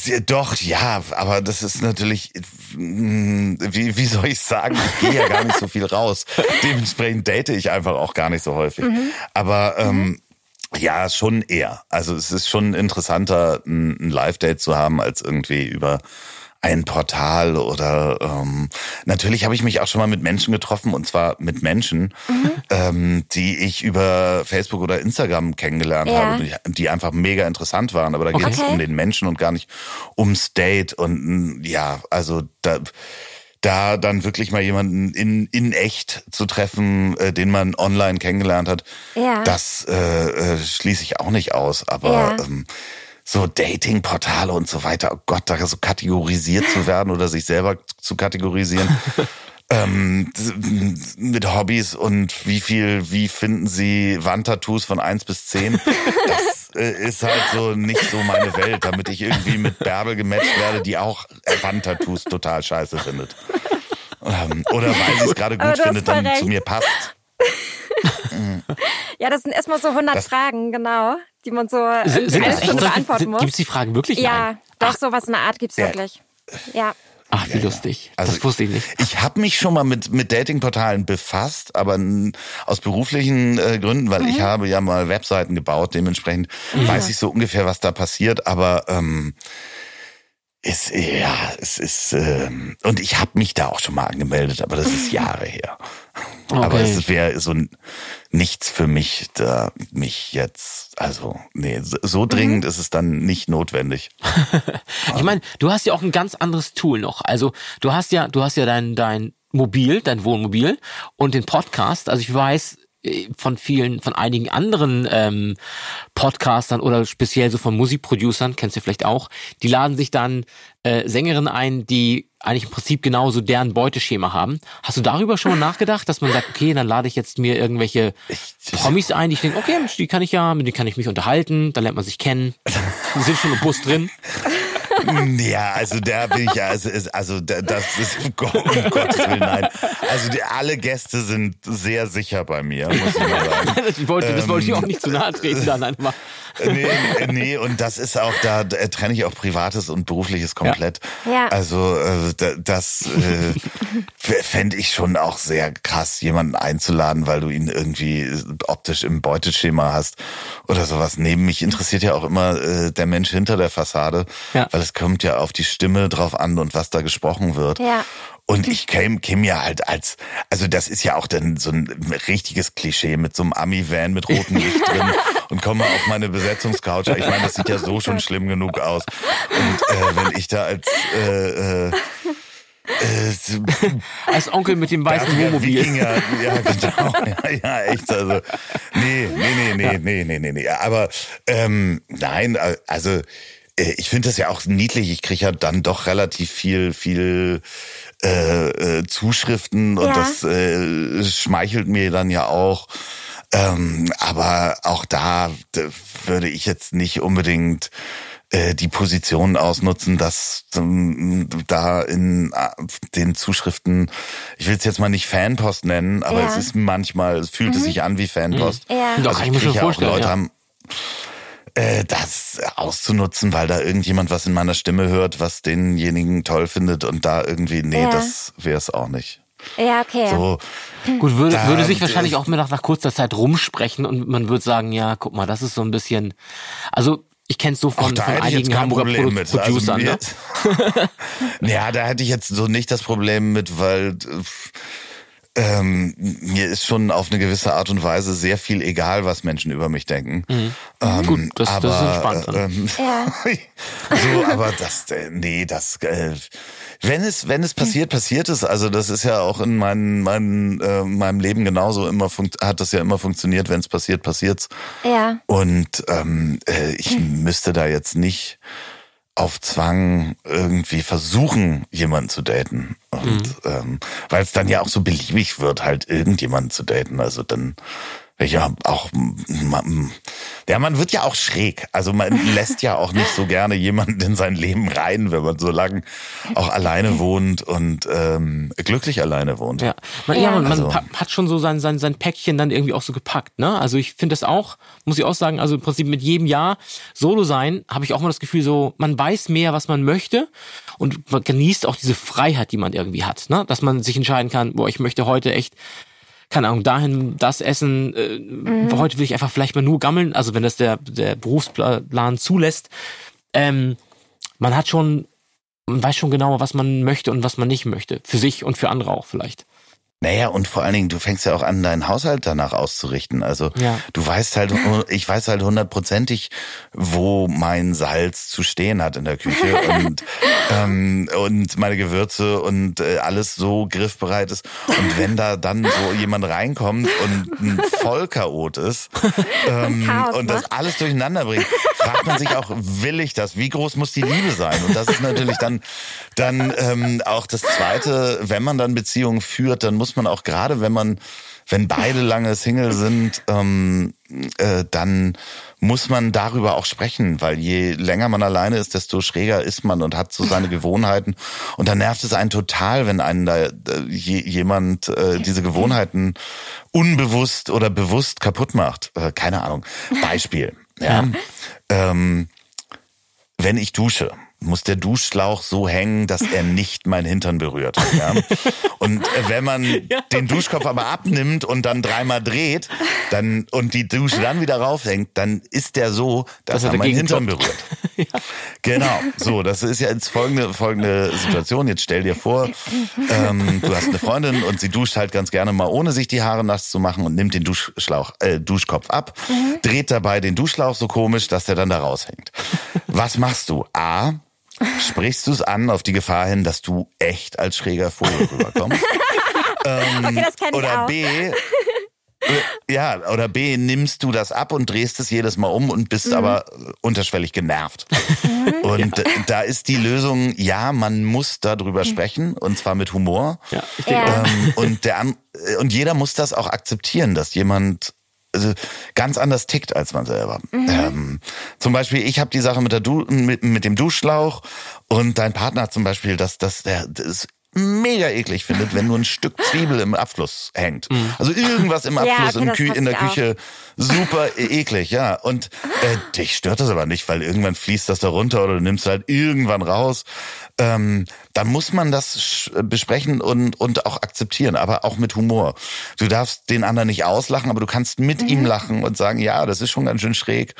Ja, Doch, ja, aber das ist natürlich, mm, wie, wie soll ich sagen, ich gehe ja gar nicht so viel raus. Dementsprechend date ich einfach auch gar nicht so häufig. Aber ähm, ja, schon eher. Also es ist schon interessanter, ein Live-Date zu haben, als irgendwie über ein Portal oder ähm, natürlich habe ich mich auch schon mal mit Menschen getroffen und zwar mit Menschen, ähm, die ich über Facebook oder Instagram kennengelernt Ja. habe, die, die einfach mega interessant waren. Aber da geht es Okay. um den Menschen und gar nicht ums Date. Und ja, also da da dann wirklich mal jemanden in, in echt zu treffen, äh, den man online kennengelernt hat, Ja. das äh, äh, schließe ich auch nicht aus. Aber Ja. ähm, so Dating-Portale und so weiter, oh Gott, da so kategorisiert zu werden oder sich selber zu kategorisieren. ähm, mit Hobbys und wie viel, wie finden Sie Wandtattoos von eins bis zehn? Das äh, ist halt so nicht so meine Welt, damit ich irgendwie mit Bärbel gematcht werde, die auch Wandtattoos total scheiße findet. Ähm, oder weil sie es gerade gut findet, dann recht. zu mir passt. Ja, das sind erstmal so 100 Das- Fragen, genau, die man so äh, Sind, eine Stunde beantworten muss. gibt's die Fragen wirklich? ja, Nein. doch, sowas in der Art gibt's Ja. wirklich. Ja. Ach, wie lustig. Also- das wusste ich nicht. Ich habe mich schon mal mit, mit Datingportalen befasst, aber aus beruflichen äh, Gründen, weil ich habe ja mal Webseiten gebaut, dementsprechend weiß ich so ungefähr, was da passiert, aber ähm, ist, ja, es ist, ähm, und ich habe mich da auch schon mal angemeldet, aber das ist Jahre her. Aber Okay. es wäre so nichts für mich, da mich jetzt, also, nee, so, so dringend ist es dann nicht notwendig. Ich meine, du hast ja auch ein ganz anderes Tool noch. Also du hast ja, du hast ja dein, dein Mobil, dein Wohnmobil und den Podcast. Also ich weiß von vielen, von einigen anderen ähm, Podcastern oder speziell so von Musikproducern, kennst du vielleicht auch, die laden sich dann äh, Sängerinnen ein, die eigentlich im Prinzip genauso deren Beuteschema haben. Hast du darüber schon mal nachgedacht, dass man sagt, okay, dann lade ich jetzt mir irgendwelche Promis ein, die ich denke, okay, die kann ich ja, mit denen kann ich mich unterhalten, dann lernt man sich kennen. Die sind schon im Bus drin. Ja, also da bin ich ja, also, also das ist um Gottes Willen, nein. Also die, alle Gäste sind sehr sicher bei mir, muss ich mal sagen. das, wollte, das wollte ich auch nicht zu nahe treten dann einfach. Nee, nee, und das ist auch, da trenne ich auch Privates und Berufliches komplett. Ja. Also äh, das äh, fände ich schon auch sehr krass, jemanden einzuladen, weil du ihn irgendwie optisch im Beuteschema hast oder sowas. Neben mich interessiert ja auch immer äh, der Mensch hinter der Fassade, Ja. weil es kommt ja auf die Stimme drauf an und was da gesprochen wird. Ja. Und ich käme käm ja halt als, also das ist ja auch dann so ein richtiges Klischee mit so einem Ami-Van mit rotem Licht drin und komme auf meine Besetzungscouch. Ich meine, das sieht ja so schon schlimm genug aus. Und äh, wenn ich da als äh, äh, äh, Als Onkel mit dem weißen Wohnmobil. Wikinger, ja genau, ja, ja echt, also nee, nee, nee, nee, nee, nee, nee, nee, aber ähm, nein, also äh, ich finde das ja auch niedlich, ich kriege ja dann doch relativ viel, viel äh, äh, Zuschriften und Ja. das äh, schmeichelt mir dann ja auch. Ähm, aber auch da würde ich jetzt nicht unbedingt äh, die Position ausnutzen, dass ähm, da in äh, den Zuschriften, ich will es jetzt mal nicht Fanpost nennen, aber Ja. es ist manchmal, es fühlt es sich an wie Fanpost. Ja. Also kann ich mir krieg schon ja auch vorstellen, Leute ja. haben äh, das auszunutzen, weil da irgendjemand was in meiner Stimme hört, was denjenigen toll findet und da irgendwie, nee, Ja. das wäre es auch nicht. Ja, okay. So, Gut, würde, Da- würde sich wahrscheinlich auch mir nach, nach kurzer Zeit rumsprechen und man würde sagen, ja, guck mal, das ist so ein bisschen, also ich kenne es so von, da von hätte ich jetzt einigen kein Hamburger Problem Produ mit. Also Producern. mir ne? ja, da hätte ich jetzt so nicht das Problem mit, weil ähm, mir ist schon auf eine gewisse Art und Weise sehr viel egal, was Menschen über mich denken. Ähm, Mhm. Gut, das- das ist aber, entspannt. Ähm, Ja. so, aber das, äh, nee, das, äh, wenn es, wenn es passiert, passiert es. Also das ist ja auch in meinen, meinen, äh, meinem Leben genauso immer funkt, hat das ja immer funktioniert. Wenn es passiert, passiert's. Ja. Und ähm, äh, ich müsste da jetzt nicht auf Zwang irgendwie versuchen, jemanden zu daten. Und ähm, weil es dann ja auch so beliebig wird, halt irgendjemanden zu daten. Also dann ja auch man, ja, man wird ja auch schräg. Also man lässt ja auch nicht so gerne jemanden in sein Leben rein, wenn man so lange auch alleine wohnt und ähm, glücklich alleine wohnt. Ja, man, ja. Man, man Also- hat schon so sein, sein, sein Päckchen dann irgendwie auch so gepackt. Ne? Also ich finde das auch, muss ich auch sagen, also im Prinzip mit jedem Jahr Solo sein, habe ich auch mal das Gefühl, so man weiß mehr, was man möchte und man genießt auch diese Freiheit, die man irgendwie hat. Ne? Dass man sich entscheiden kann, boah, ich möchte heute echt keine Ahnung, dahin das essen. Äh, Heute will ich einfach vielleicht mal nur gammeln, also wenn das der, der Berufsplan zulässt. Ähm, man hat schon, man weiß schon genauer, was man möchte und was man nicht möchte. Für sich und für andere auch vielleicht. Naja, und vor allen Dingen, du fängst ja auch an, deinen Haushalt danach auszurichten. Also Ja. du weißt halt, ich weiß halt hundertprozentig, wo mein Salz zu stehen hat in der Küche und, ähm, und meine Gewürze und äh, alles so griffbereit ist. Und wenn da dann so jemand reinkommt und ein Vollchaot ist ähm, Chaos und das alles durcheinander bringt, fragt man sich auch, will ich das? Wie groß muss die Liebe sein? Und das ist natürlich dann, dann ähm, auch das Zweite, wenn man dann Beziehungen führt, dann muss man auch gerade, wenn man, wenn beide lange Single sind, ähm, äh, dann muss man darüber auch sprechen, weil je länger man alleine ist, desto schräger ist man und hat so seine Gewohnheiten. Und dann nervt es einen total, wenn einen da äh, je, jemand äh, diese Gewohnheiten unbewusst oder bewusst kaputt macht. Äh, keine Ahnung. Beispiel. Ja. Ähm, wenn ich dusche, muss der Duschschlauch so hängen, dass er nicht mein Hintern berührt. Ja? Und wenn man den Duschkopf aber abnimmt und dann dreimal dreht dann und die Dusche dann wieder raufhängt, dann ist der so, dass, Dass er er mein Hintern kloppt. berührt. Genau. So, das ist ja jetzt folgende, folgende Situation. Jetzt stell dir vor, ähm, du hast eine Freundin und sie duscht halt ganz gerne mal, ohne sich die Haare nass zu machen und nimmt den Duschschlauch, äh, Duschkopf ab, dreht dabei den Duschschlauch so komisch, dass der dann da raushängt. Was machst du? A, sprichst du es an auf die Gefahr hin, dass du echt als schräger Vogel rüberkommst? Okay, das kenne ich Oder auch. B, Äh, ja, oder B, nimmst du das ab und drehst es jedes Mal um und bist mhm. aber unterschwellig genervt. Mhm. Und ja. da ist die Lösung, ja, man muss darüber sprechen und zwar mit Humor. Ja, ich denke ja. Ähm, und, der, und jeder muss das auch akzeptieren, dass jemand also ganz anders tickt als man selber. Mhm. Ähm, zum Beispiel, ich habe die Sache mit, der du mit, mit dem Duschschlauch und dein Partner hat zum Beispiel, dass das, der, das mega eklig findet, wenn nur ein Stück Zwiebel im Abfluss hängt. Also irgendwas im Abfluss, ja, okay, im in der Küche, auch. super e-, eklig, ja. Und äh, dich stört das aber nicht, weil irgendwann fließt das da runter oder du nimmst halt irgendwann raus. Ähm, da muss man das besprechen und, und auch akzeptieren, aber auch mit Humor. Du darfst den anderen nicht auslachen, aber du kannst mit mhm. ihm lachen und sagen, ja, das ist schon ganz schön schräg.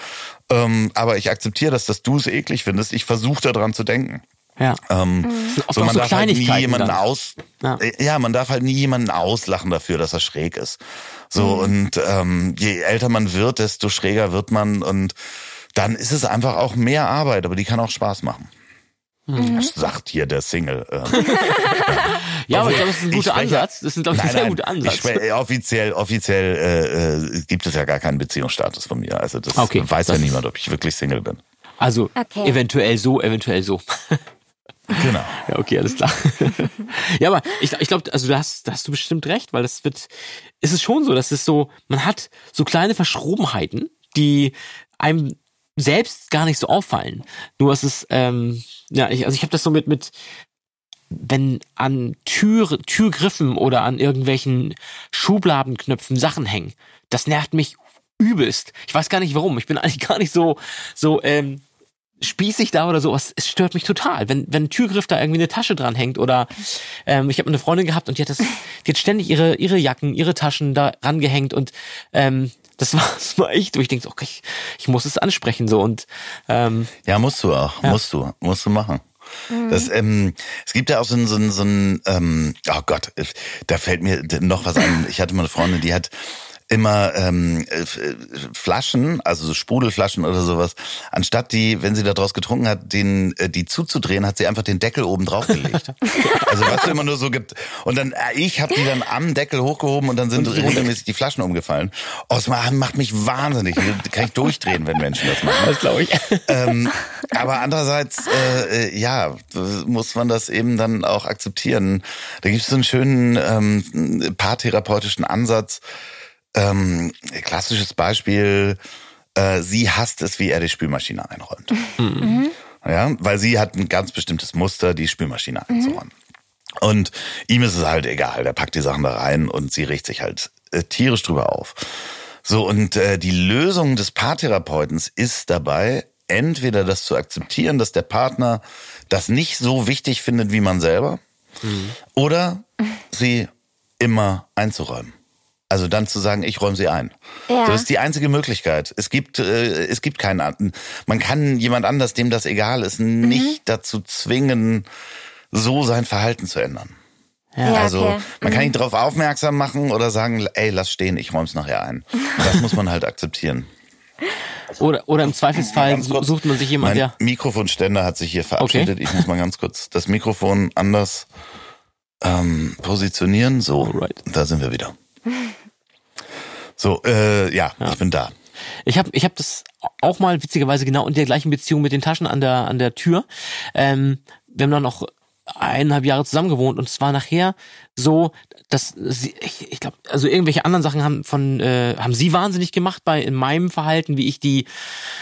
Ähm, aber ich akzeptiere das, dass du es eklig findest. Ich versuche daran zu denken. Ja. Ähm, mhm. So, man so darf halt nie jemanden dann. aus, ja. Äh, ja. man darf halt nie jemanden auslachen dafür, dass er schräg ist. So mhm. und ähm, je älter man wird, desto schräger wird man und dann ist es einfach auch mehr Arbeit, aber die kann auch Spaß machen. Mhm. Sagt hier der Single. Ähm. ja, aber ich glaube, das ist ein guter Ansatz. Das ist, glaube ich, ein sehr guter Ansatz. Ich, offiziell, offiziell äh, äh, gibt es ja gar keinen Beziehungsstatus von mir. Also das okay, weiß das ja niemand, ob ich wirklich Single bin. Also okay. eventuell so, eventuell so. Genau. Ja, okay, alles klar. ja, aber ich, ich glaube, also da hast, da hast du bestimmt recht, weil das wird, ist es schon so, dass es so, man hat so kleine Verschrobenheiten, die einem selbst gar nicht so auffallen. Nur es ist, ähm, ja, ich, also ich habe das so mit, mit, wenn an Tür, Türgriffen oder an irgendwelchen Schubladenknöpfen Sachen hängen, das nervt mich übelst. Ich weiß gar nicht warum. Ich bin eigentlich gar nicht so, so, ähm, spießig da oder sowas. Es stört mich total, wenn wenn ein Türgriff da irgendwie eine Tasche dran hängt oder ähm, ich habe eine Freundin gehabt und die hat das, die hat ständig ihre ihre Jacken, ihre Taschen da rangehängt und ähm, das war, das war echt, wo ich denke, okay, ich, ich muss es ansprechen so und ähm, ja musst du auch, ja. musst du, musst du machen. Das, ähm, es gibt ja auch so ein, so ein, so ein ähm, oh Gott, da fällt mir noch was ein. Ich hatte mal eine Freundin, die hat immer ähm, äh, Flaschen, also so Sprudelflaschen oder sowas, anstatt die, wenn sie daraus getrunken hat, den äh, die zuzudrehen, hat sie einfach den Deckel oben drauf gelegt. also was es immer nur so gibt. Und dann äh, ich habe die dann am Deckel hochgehoben und dann sind und regelmäßig die Flaschen umgefallen. Oh, das macht mich wahnsinnig. Kann ich durchdrehen, wenn Menschen das machen. Das glaube ich. Ähm, aber andererseits, äh, äh, ja, muss man das eben dann auch akzeptieren. Da gibt es so einen schönen ähm, paartherapeutischen Ansatz ähm, klassisches Beispiel, äh, sie hasst es, wie er die Spülmaschine einräumt. Mhm. Ja, weil sie hat ein ganz bestimmtes Muster, die Spülmaschine mhm. einzuräumen. Und ihm ist es halt egal, der packt die Sachen da rein und sie riecht sich halt äh, tierisch drüber auf. So, und äh, die Lösung des Paartherapeutens ist dabei, entweder das zu akzeptieren, dass der Partner das nicht so wichtig findet wie man selber, mhm. oder sie immer einzuräumen. Also dann zu sagen, ich räume sie ein. Ja. Das ist die einzige Möglichkeit. Es gibt, äh, es gibt keinen. Man kann jemand anders, dem das egal ist, mhm. nicht dazu zwingen, so sein Verhalten zu ändern. Ja, also okay. man kann mhm. ihn darauf aufmerksam machen oder sagen, ey, lass stehen, ich räum's nachher ein. Das muss man halt akzeptieren. Oder, oder im Zweifelsfall sucht man sich jemand, der. Mikrofonständer hat sich hier verabschiedet. Okay. Ich muss mal ganz kurz das Mikrofon anders ähm, positionieren. So, Alright. da sind wir wieder. So, äh, ja, ja, ich bin da. Ich habe ich hab das auch mal witzigerweise genau in der gleichen Beziehung mit den Taschen an der an der Tür. Ähm, wir haben dann noch eineinhalb Jahre zusammen gewohnt und es war nachher so, dass sie, ich, ich glaube, also irgendwelche anderen Sachen haben von äh, haben sie wahnsinnig gemacht bei in meinem Verhalten, wie ich die,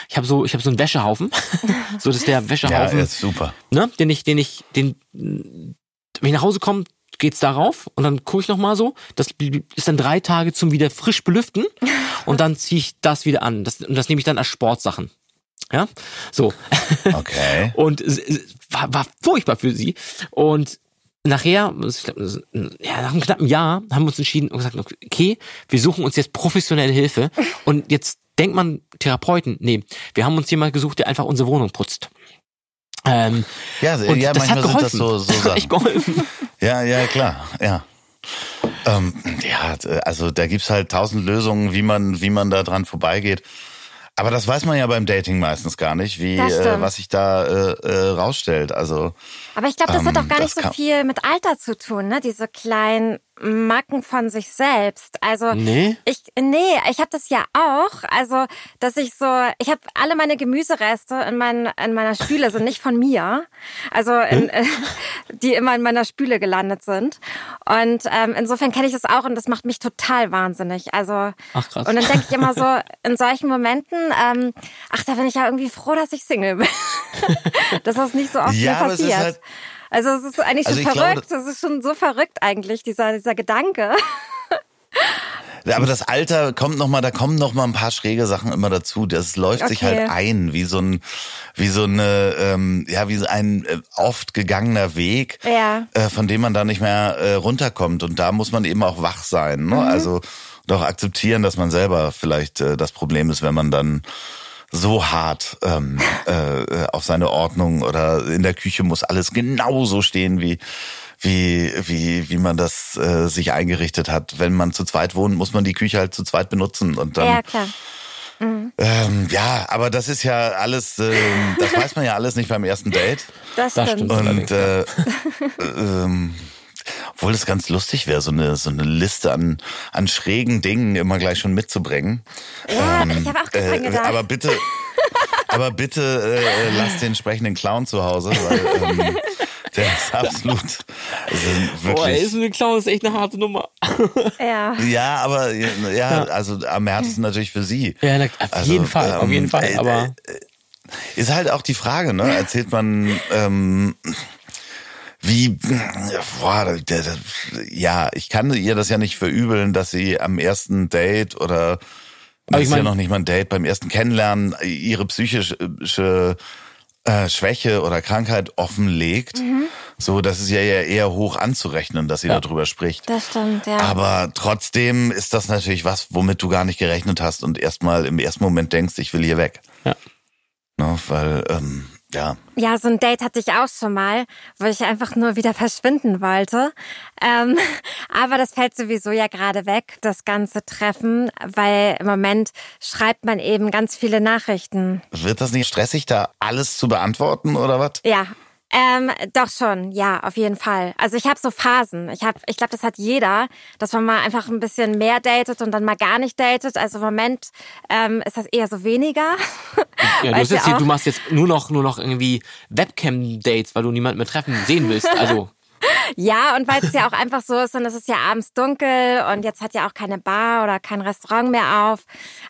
ich habe so, ich habe so einen Wäschehaufen, so dass der Wäschehaufen, ja, ist super, ne, den ich, den ich, den, wenn ich nach Hause komme, geht's darauf und dann gucke ich noch mal so. Das ist dann drei Tage zum wieder frisch belüften und dann ziehe ich das wieder an. Das, und das nehme ich dann als Sportsachen. Ja, so. Okay. und war, war furchtbar für sie. Und nachher, ich glaub, ja, nach einem knappen Jahr, haben wir uns entschieden und gesagt, okay, wir suchen uns jetzt professionelle Hilfe. Und jetzt denkt man Therapeuten, nee, wir haben uns jemand gesucht, der einfach unsere Wohnung putzt. Ähm, ja, und ja, das manchmal hat geholfen. sind das so, so das hat echt geholfen. Ja, ja, klar, ja. Ähm, ja, also da gibt's halt tausend Lösungen, wie man, wie man da dran vorbeigeht. Aber das weiß man ja beim Dating meistens gar nicht, wie äh, was sich da äh, äh, rausstellt. Also Aber ich glaube, das hat Ähm, auch gar nicht so viel mit Alter zu tun, ne? Diese kleinen Macken von sich selbst. Also Nee? ich nee, ich habe das ja auch. Also, dass ich so, ich habe alle meine Gemüsereste in, mein, in meiner Spüle sind nicht von mir. Also in, äh, die immer in meiner Spüle gelandet sind. Und ähm, insofern kenne ich das auch und das macht mich total wahnsinnig. Also Ach, krass. und dann denke ich immer so in solchen Momenten, ähm, ach, da bin ich ja irgendwie froh, dass ich Single bin. dass das nicht so oft Ja, passiert. Also es ist eigentlich Also schon ich glaube, verrückt. Das ist schon so verrückt eigentlich, dieser, dieser Gedanke. Aber das Alter kommt noch mal, da kommen noch mal ein paar schräge Sachen immer dazu. Das läuft sich Okay. halt ein, wie so ein, wie so eine, ähm, ja, wie so ein äh, oft gegangener Weg, Ja. äh, von dem man da nicht mehr äh, runterkommt. Und da muss man eben auch wach sein. Ne? Also und auch akzeptieren, dass man selber vielleicht äh, das Problem ist, wenn man dann so hart ähm, äh, auf seine Ordnung oder in der Küche muss alles genauso stehen wie wie wie wie man das äh, sich eingerichtet hat. Wenn man zu zweit wohnt, muss man die Küche halt zu zweit benutzen und dann ja, klar. ähm, ja, aber das ist ja alles, ähm, das weiß man ja alles nicht beim ersten Date Das, Das stimmt. stimmt. und äh, ähm, obwohl das ganz lustig wäre, so eine so eine Liste an an schrägen Dingen immer gleich schon mitzubringen. Ja, ich habe auch Äh, gedacht. aber bitte, aber bitte äh, lass den sprechenden Clown zu Hause, weil ähm, der ist absolut also Boah, wirklich. ist eine Clown ist echt eine harte Nummer. ja. ja, aber ja, also am härtesten natürlich für sie. Ja, na, auf Also, jeden Fall, auf ähm, jeden Fall. äh, Aber Ist halt auch die Frage, ne? Erzählt man ähm, wie boah, der, der, ja, ich kann ihr das ja nicht verübeln, dass sie am ersten Date oder das ich ist ja mein- noch nicht mal ein Date, beim ersten Kennenlernen ihre psychische äh, Schwäche oder Krankheit offenlegt. Mhm. So, das ist ja ja eher hoch anzurechnen, dass sie Ja. darüber spricht. Das stimmt, ja. Aber trotzdem ist das natürlich was, womit du gar nicht gerechnet hast und erstmal im ersten Moment denkst, ich will hier weg. Ja. Ne, weil, ähm, ja. Ja, so ein Date hatte ich auch schon mal, wo ich einfach nur wieder verschwinden wollte. Ähm, aber das fällt sowieso ja gerade weg, das ganze Treffen, weil im Moment schreibt man eben ganz viele Nachrichten. Wird das nicht stressig, da alles zu beantworten oder was? Ja. Ähm, doch schon, ja, auf jeden Fall. Also ich habe so Phasen. Ich habe, ich glaube, das hat jeder, dass man mal einfach ein bisschen mehr datet und dann mal gar nicht datet. Also im Moment ähm, ist das eher so weniger. ja, du, ja du machst jetzt nur noch, nur noch irgendwie Webcam-Dates, weil du niemanden mehr treffen sehen willst. Also, Ja, und weil es ja auch einfach so ist, dann ist es ja abends dunkel und jetzt hat ja auch keine Bar oder kein Restaurant mehr auf.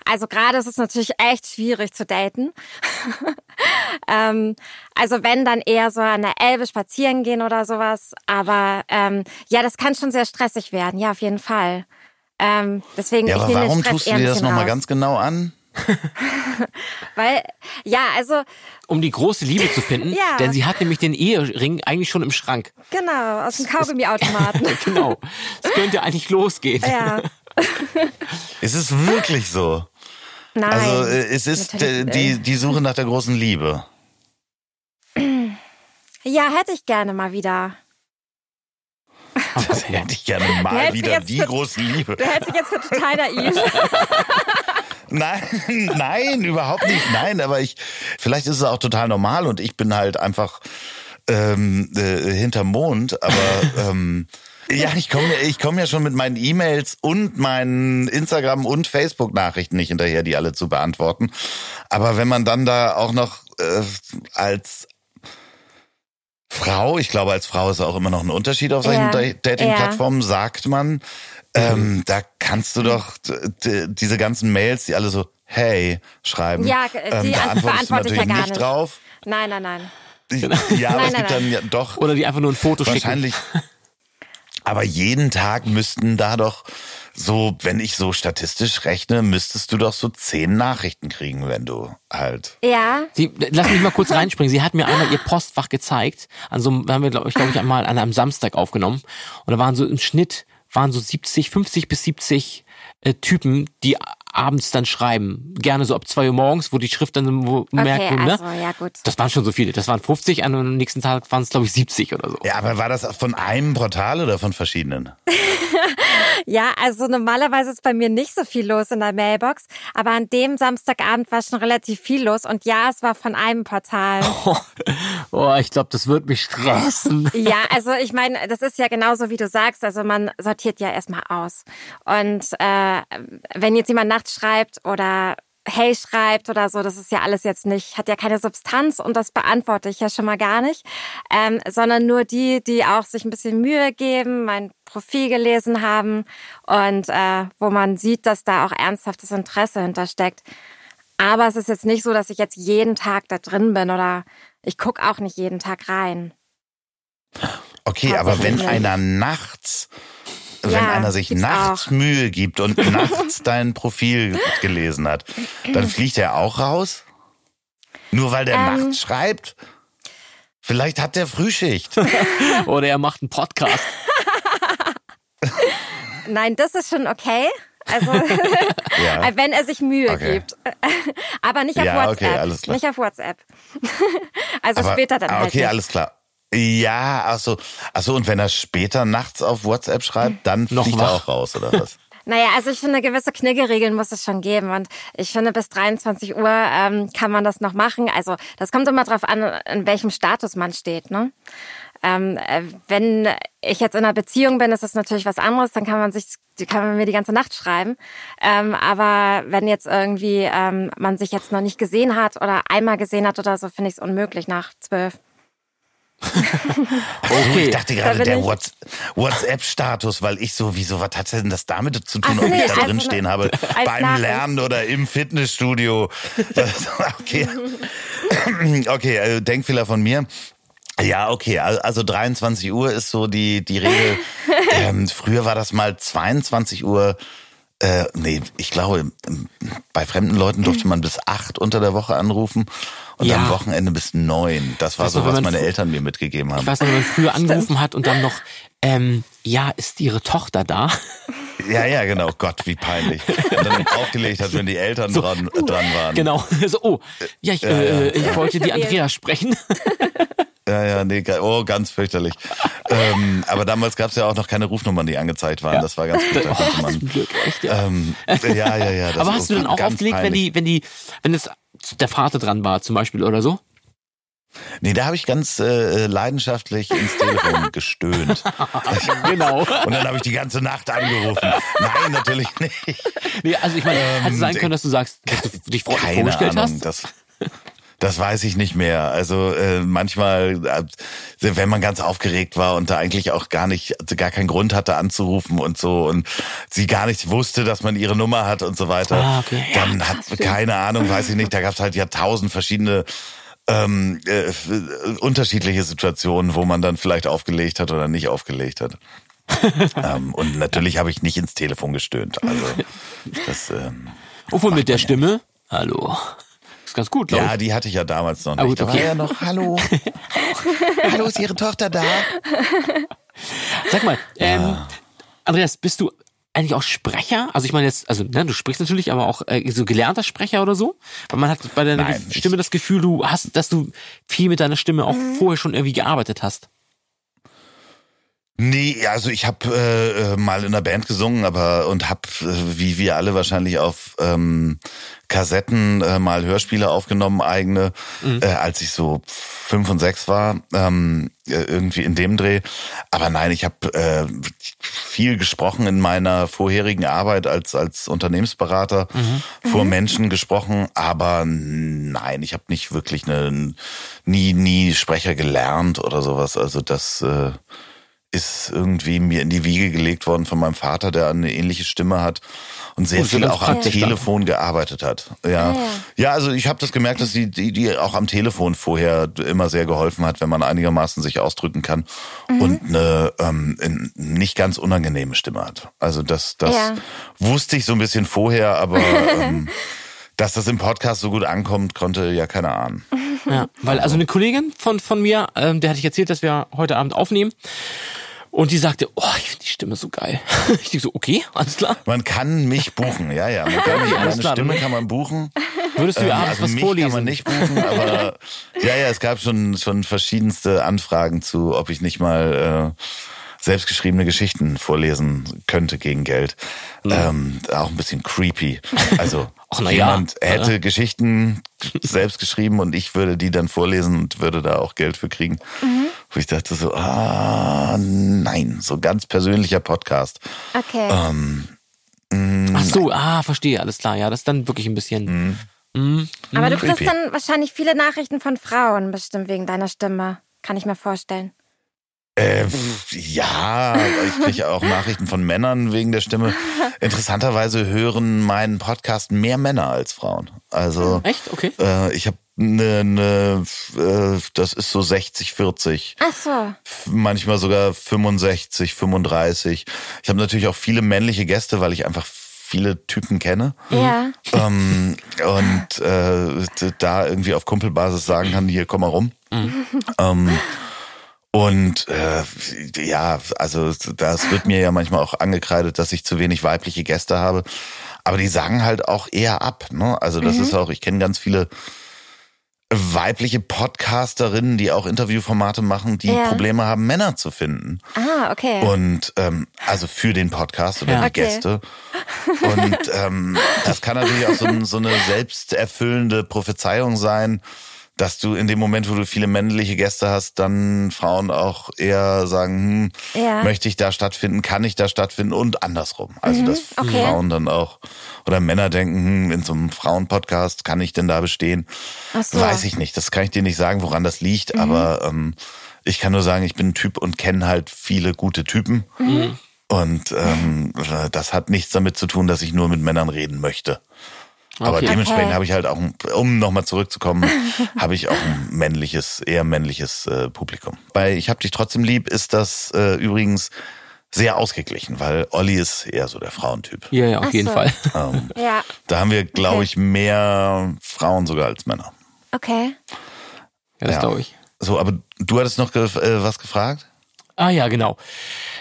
Also gerade ist es natürlich echt schwierig zu daten. ähm, also wenn dann eher so an der Elbe spazieren gehen oder sowas. Aber ähm, ja, das kann schon sehr stressig werden. Ja, auf jeden Fall. Ähm, deswegen Ja, aber warum tust du dir das nochmal ganz genau an? Weil ja, also um die große Liebe zu finden, Ja. denn sie hat nämlich den Ehering eigentlich schon im Schrank. genau aus dem Kaugummiautomaten. Genau. Es könnte eigentlich losgehen. ja, Ist es wirklich so? nein. also äh, es ist äh, die, die Suche nach der großen Liebe. ja, hätte ich gerne mal wieder. Das hätte ich gerne mal wieder, die große Liebe. Du hältst dich jetzt für total naiv. Nein, nein, überhaupt nicht. Nein, aber ich, vielleicht ist es auch total normal und ich bin halt einfach ähm, äh, hinterm Mond. Aber ähm, ja, ich komme ich komm ja schon mit meinen E-Mails und meinen Instagram- und Facebook-Nachrichten nicht hinterher, die alle zu beantworten. Aber wenn man dann da auch noch äh, als Frau, ich glaube, als Frau ist auch immer noch ein Unterschied auf solchen Ja. Da- Dating-Plattformen, sagt man, ähm, da kannst du doch diese ganzen Mails, die alle so hey schreiben, Ja, die ähm, da Antwort antwortest du natürlich ja gar nicht nicht. drauf. Nein, nein, nein. Ja, aber es Nein, gibt nein, dann ja doch Oder die einfach nur ein Foto schicken. wahrscheinlich. Aber jeden Tag müssten da doch so, wenn ich so statistisch rechne, müsstest du doch so zehn Nachrichten kriegen, wenn du halt. Ja, Sie, lass mich mal kurz reinspringen. Sie hat mir einmal ihr Postfach gezeigt. An so einem, da haben wir, glaube ich, glaub ich, einmal an einem Samstag aufgenommen. Und da waren so im Schnitt, waren so 70, 50 bis 70 äh, Typen, die abends dann schreiben. Gerne so ab zwei Uhr morgens, wo die Schrift dann wo merkt, Okay, ne? also, ja gut. Das waren schon so viele. Das waren 50, an am nächsten Tag waren es, glaube ich, 70 oder so. Ja, aber war das von einem Portal oder von verschiedenen? Ja, also normalerweise ist bei mir nicht so viel los in der Mailbox, aber an dem Samstagabend war schon relativ viel los und ja, es war von einem Portal. Oh, oh ich glaube, das wird mich stressen. Ja, also ich meine, das ist ja genauso wie du sagst, also man sortiert ja erstmal aus. Und äh, wenn jetzt jemand nachts schreibt oder Hey schreibt oder so, das ist ja alles jetzt nicht, hat ja keine Substanz und das beantworte ich ja schon mal gar nicht, ähm, sondern nur die, die auch sich ein bisschen Mühe geben, mein Profil gelesen haben und äh, wo man sieht, dass da auch ernsthaftes Interesse hintersteckt. Aber es ist jetzt nicht so, dass ich jetzt jeden Tag da drin bin oder ich gucke auch nicht jeden Tag rein. Okay, aber wenn einer nachts, wenn Ja, einer sich nachts auch. Mühe gibt und nachts dein Profil gelesen hat, dann fliegt er auch raus? Nur weil der Ähm. nachts schreibt? Vielleicht hat der Frühschicht. Oder er macht einen Podcast. Nein, das ist schon okay. Also, Ja. wenn er sich Mühe Okay. gibt. Aber nicht auf Ja, okay, WhatsApp. alles klar. Nicht auf WhatsApp. also Aber- später dann ah, halt. Okay, nicht. alles klar. Ja, ach so. Ach so, und wenn er später nachts auf WhatsApp schreibt, dann Noch fliegt er wach. auch raus, oder was? Naja, also ich finde, gewisse Kniggeregeln muss es schon geben. Und ich finde, bis 23 Uhr ähm, kann man das noch machen. Also das kommt immer drauf an, in welchem Status man steht. Ne? Ähm, äh, wenn ich jetzt in einer Beziehung bin, ist das natürlich was anderes. Dann kann man sich, die kann man mir die ganze Nacht schreiben. Ähm, aber wenn jetzt irgendwie ähm, man sich jetzt noch nicht gesehen hat oder einmal gesehen hat oder so, finde ich es unmöglich nach zwölf. Okay. Ich dachte Da gerade, bin der Whats- WhatsApp-Status, weil ich so, wieso, was hat denn das damit zu tun, Ach ob nee, ich da also drin stehen habe? Beim Nachricht. Lernen oder im Fitnessstudio. Okay. Okay, äh, Denkfehler von mir. Ja, okay, al- also 23 Uhr ist so die, die Regel. ähm, früher war das mal 22 Uhr. Äh, nee, ich glaube, bei fremden Leuten durfte man bis acht unter der Woche anrufen und Ja. am Wochenende bis neun. Das war Weißt so, was man meine Eltern mir mitgegeben haben. Ich weiß noch, wenn man früher angerufen hat und dann noch, ähm, ja, ist ihre Tochter da? Ja, ja, genau. Gott, wie peinlich. Und dann aufgelegt hat, wenn die Eltern dran, dran waren. Genau. So, oh, ja, ich, äh, ich wollte die Andrea sprechen. Ja, ja, nee, oh, ganz fürchterlich. ähm, aber damals gab es ja auch noch keine Rufnummern, die angezeigt waren. Das war ganz gut. Da man, Zum Glück, echt, ja. ähm, ja, ja, ja. Das Aber hast du dann auch aufgelegt, wenn die, wenn die, wenn es der Vater dran war, zum Beispiel oder so? Nee, da habe ich ganz äh, leidenschaftlich ins Telefon gestöhnt. Genau. Und dann habe ich die ganze Nacht angerufen. Nein, natürlich nicht. Nee, also ich meine, hätte sein können, dass du sagst, dass du dich Ähm, vorgestellt Ahnung, hast. das, das weiß ich nicht mehr. Also äh, manchmal, äh, wenn man ganz aufgeregt war und da eigentlich auch gar nicht, gar keinen Grund hatte anzurufen und so und sie gar nicht wusste, dass man ihre Nummer hat und so weiter, Ah, okay. Ja, dann hat keine Ahnung, weiß ich nicht. Da gab es halt ja tausend verschiedene ähm, äh, äh, unterschiedliche Situationen, wo man dann vielleicht aufgelegt hat oder nicht aufgelegt hat. ähm, und natürlich habe ich nicht ins Telefon gestöhnt. Also das ähm, Obwohl mit der Stimme, hallo. Ist ganz gut, glaube Ja, ich. die hatte ich ja damals noch Ah, nicht. gut, Da okay. war ja noch, hallo. hallo, ist Ihre Tochter da? Sag mal, ähm, Andreas, bist du eigentlich auch Sprecher? Also ich meine jetzt, also ne, du sprichst natürlich, aber auch äh, so gelernter Sprecher oder so? Weil man hat bei deiner Nein, Stimme das Gefühl, du hast, dass du viel mit deiner Stimme auch vorher schon irgendwie gearbeitet hast. Nee, also ich habe äh, äh, mal in der Band gesungen, aber und habe, äh, wie wir alle wahrscheinlich auf ähm, Kassetten äh, mal Hörspiele aufgenommen, eigene, äh, als ich so fünf und sechs war, ähm, äh, irgendwie in dem Dreh. Aber nein, ich habe äh, viel gesprochen in meiner vorherigen Arbeit als als Unternehmensberater vor Menschen gesprochen, aber nein, ich habe nicht wirklich eine nie nie Sprecher gelernt oder sowas. Also das äh, ist irgendwie mir in die Wiege gelegt worden von meinem Vater, der eine ähnliche Stimme hat und sehr Oh, viel auch am. Telefon gearbeitet hat. Ja, ja. ja also ich habe das gemerkt, dass die, die, die auch am Telefon vorher immer sehr geholfen hat, wenn man einigermaßen sich ausdrücken kann Mhm. und eine ähm, in- nicht ganz unangenehme Stimme hat. Also das, das Ja. wusste ich so ein bisschen vorher, aber ähm, dass das im Podcast so gut ankommt, konnte ja keiner ahnen. Ja, weil also eine Kollegin von, von mir, ähm, der hatte ich erzählt, dass wir heute Abend aufnehmen. Und die sagte, oh, ich finde die Stimme so geil. Ich denke so, okay, alles klar. Man kann mich buchen, ja, ja. Man kann mich, meine klar. Stimme kann man buchen. Würdest du Ähm, ja abends also was mich vorlesen? kann man nicht buchen, aber ja, ja, es gab schon schon verschiedenste Anfragen zu, ob ich nicht mal äh, selbstgeschriebene Geschichten vorlesen könnte gegen Geld. Ähm, auch ein bisschen creepy. Also Ach, na ja. jemand hätte Geschichten selbst geschrieben und ich würde die dann vorlesen und würde da auch Geld für kriegen. Wo ich dachte so, ah, nein, so ganz persönlicher Podcast. Okay. Ähm, Ach so, ah, verstehe, alles klar. Ja, das ist dann wirklich ein bisschen. Mhm. Aber du kriegst creepy. dann wahrscheinlich viele Nachrichten von Frauen, bestimmt wegen deiner Stimme. Kann ich mir vorstellen. Äh, ja, ich kriege auch Nachrichten von Männern wegen der Stimme. Interessanterweise hören meinen Podcast mehr Männer als Frauen. Also Echt? Okay. äh, ich habe eine, ne, äh, das ist so 60, 40, Ach so. manchmal sogar 65, 35. Ich habe natürlich auch viele männliche Gäste, weil ich einfach viele Typen kenne. Ja. ähm, und äh, da irgendwie auf Kumpelbasis sagen kann, hier komm mal rum. Ähm, und äh, ja, also das wird mir ja manchmal auch angekreidet, dass ich zu wenig weibliche Gäste habe. Aber die sagen halt auch eher ab. Ne? Also das ist auch, ich kenne ganz viele weibliche Podcasterinnen, die auch Interviewformate machen, die Ja. Probleme haben, Männer zu finden. Ah, okay. Und ähm, also für den Podcast oder Ja. die Okay. Gäste. Und ähm, das kann natürlich auch so, so eine selbsterfüllende Prophezeiung sein, dass du in dem Moment, wo du viele männliche Gäste hast, dann Frauen auch eher sagen, hm, Ja. möchte ich da stattfinden, kann ich da stattfinden und andersrum. Also dass Mhm. okay. Frauen dann auch oder Männer denken, hm, in so einem Frauenpodcast kann ich denn da bestehen? So. Weiß ich nicht. Das kann ich dir nicht sagen, woran das liegt, aber ähm, ich kann nur sagen, ich bin ein Typ und kenne halt viele gute Typen. Und ähm, das hat nichts damit zu tun, dass ich nur mit Männern reden möchte. Aber Okay. dementsprechend Okay. habe ich halt auch, ein- um nochmal zurückzukommen, habe ich auch ein männliches, eher männliches äh, Publikum. Bei Ich hab dich trotzdem lieb ist das äh, übrigens sehr ausgeglichen, weil Olli ist eher so der Frauentyp. Ja, ja, auf Ach jeden so. Fall. Ähm, Ja. da haben wir, glaube Okay. ich, mehr Frauen sogar als Männer. Okay. Ja, das Ja. glaube ich. So, aber du hattest noch ge äh, was gefragt? Ah ja, genau.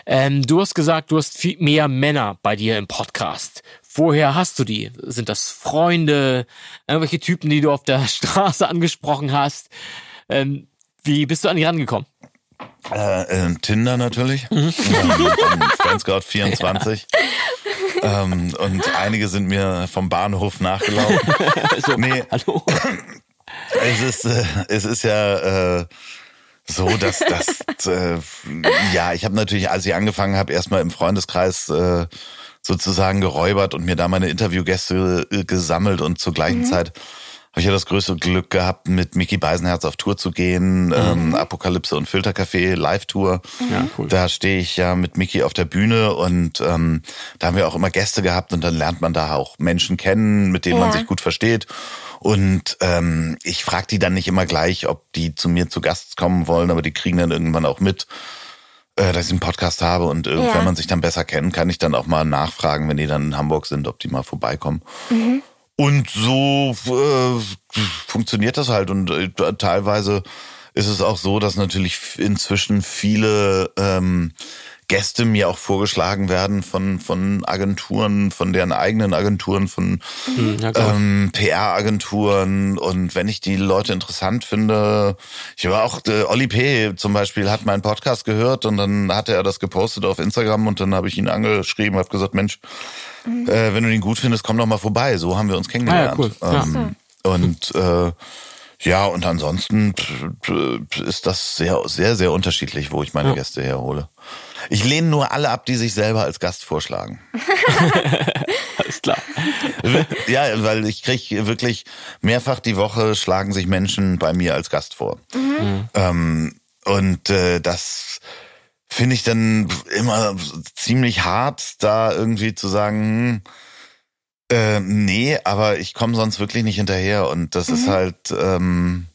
Ähm, du hast gesagt, du hast viel mehr Männer bei dir im Podcast. Woher hast du die? Sind das Freunde, irgendwelche Typen, die du auf der Straße angesprochen hast? Ähm, wie bist du an die rangekommen? Äh, äh, Tinder natürlich. ähm, Fanscout 24. ähm, und einige sind mir vom Bahnhof nachgelaufen. So, Nee. hallo? Es ist, äh, es ist ja äh, so, dass das, äh, ja, ich habe natürlich, als ich angefangen habe, erstmal im Freundeskreis äh, sozusagen geräubert und mir da meine Interviewgäste äh, gesammelt und zur gleichen Zeit habe ich ja das größte Glück gehabt, mit Mickey Beisenherz auf Tour zu gehen, ähm, Apokalypse und Filtercafé Live-Tour. Ja, cool. Da stehe ich ja mit Mickey auf der Bühne und ähm, da haben wir auch immer Gäste gehabt und dann lernt man da auch Menschen kennen, mit denen man Ja. sich gut versteht. Und ähm, ich frage die dann nicht immer gleich, ob die zu mir zu Gast kommen wollen, aber die kriegen dann irgendwann auch mit, äh, dass ich einen Podcast habe und äh, Ja. wenn man sich dann besser kennt, kann ich dann auch mal nachfragen, wenn die dann in Hamburg sind, ob die mal vorbeikommen. Und so äh, funktioniert das halt und äh, teilweise ist es auch so, dass natürlich inzwischen viele ähm, Gäste mir auch vorgeschlagen werden von von Agenturen, von deren eigenen Agenturen, von Hm, ja, klar. ähm, PR-Agenturen und wenn ich die Leute interessant finde, ich war auch, äh, Oli P. zum Beispiel hat meinen Podcast gehört und dann hatte er das gepostet auf Instagram und dann habe ich ihn angeschrieben, habe gesagt, Mensch, äh, wenn du ihn gut findest, komm doch mal vorbei. So haben wir uns kennengelernt. Ah, ja, cool. Ja. Ähm, und äh, ja, und ansonsten ist das sehr, sehr, sehr unterschiedlich, wo ich meine Ja. Gäste herhole. Ich lehne nur alle ab, die sich selber als Gast vorschlagen. Alles klar. Ja, weil ich krieg wirklich mehrfach die Woche schlagen sich Menschen bei mir als Gast vor. Ähm, und äh, das finde ich dann immer ziemlich hart, da irgendwie zu sagen, hm, äh, nee, aber ich komme sonst wirklich nicht hinterher. Und das ist halt, ähm,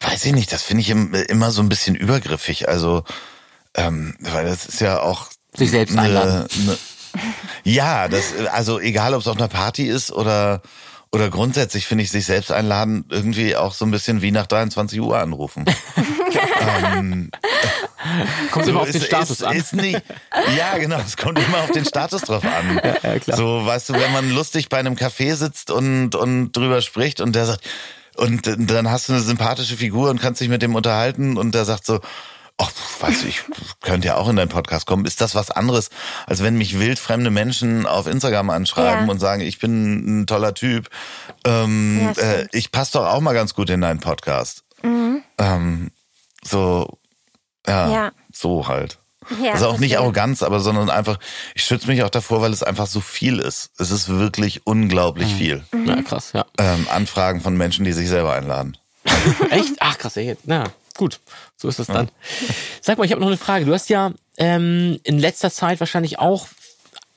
weiß ich nicht, das finde ich im- immer so ein bisschen übergriffig. Also, ähm, weil das ist ja auch Sich selbst einladen. eine- ja, das, also egal, ob es auf einer Party ist oder oder grundsätzlich finde ich sich selbst einladen irgendwie auch so ein bisschen wie nach 23 Uhr anrufen. ähm, Kommt immer auf den ist, Status ist, an. Ist nicht, ja, genau, es kommt immer auf den Status drauf an. ja, klar. So, weißt du, wenn man lustig bei einem Café sitzt und, und drüber spricht und der sagt, und dann hast du eine sympathische Figur und kannst dich mit dem unterhalten und der sagt so, ach, weißt du, ich könnte ja auch in deinen Podcast kommen. Ist das was anderes, als wenn mich wildfremde Menschen auf Instagram anschreiben Ja. und sagen, ich bin ein toller Typ. Ähm, Ja, äh. Mhm. ich passe doch auch mal ganz gut in deinen Podcast. Ähm, so, ja, Ja. so halt. Ja, also auch nicht. Arroganz, aber sondern einfach, ich schütze mich auch davor, weil es einfach so viel ist. Es ist wirklich unglaublich viel. Ja, krass, ja. Ähm, Anfragen von Menschen, die sich selber einladen. Echt? Ach, krass, ja, na, gut. So ist das dann. Sag mal, ich habe noch eine Frage. Du hast ja ähm, in letzter Zeit wahrscheinlich auch,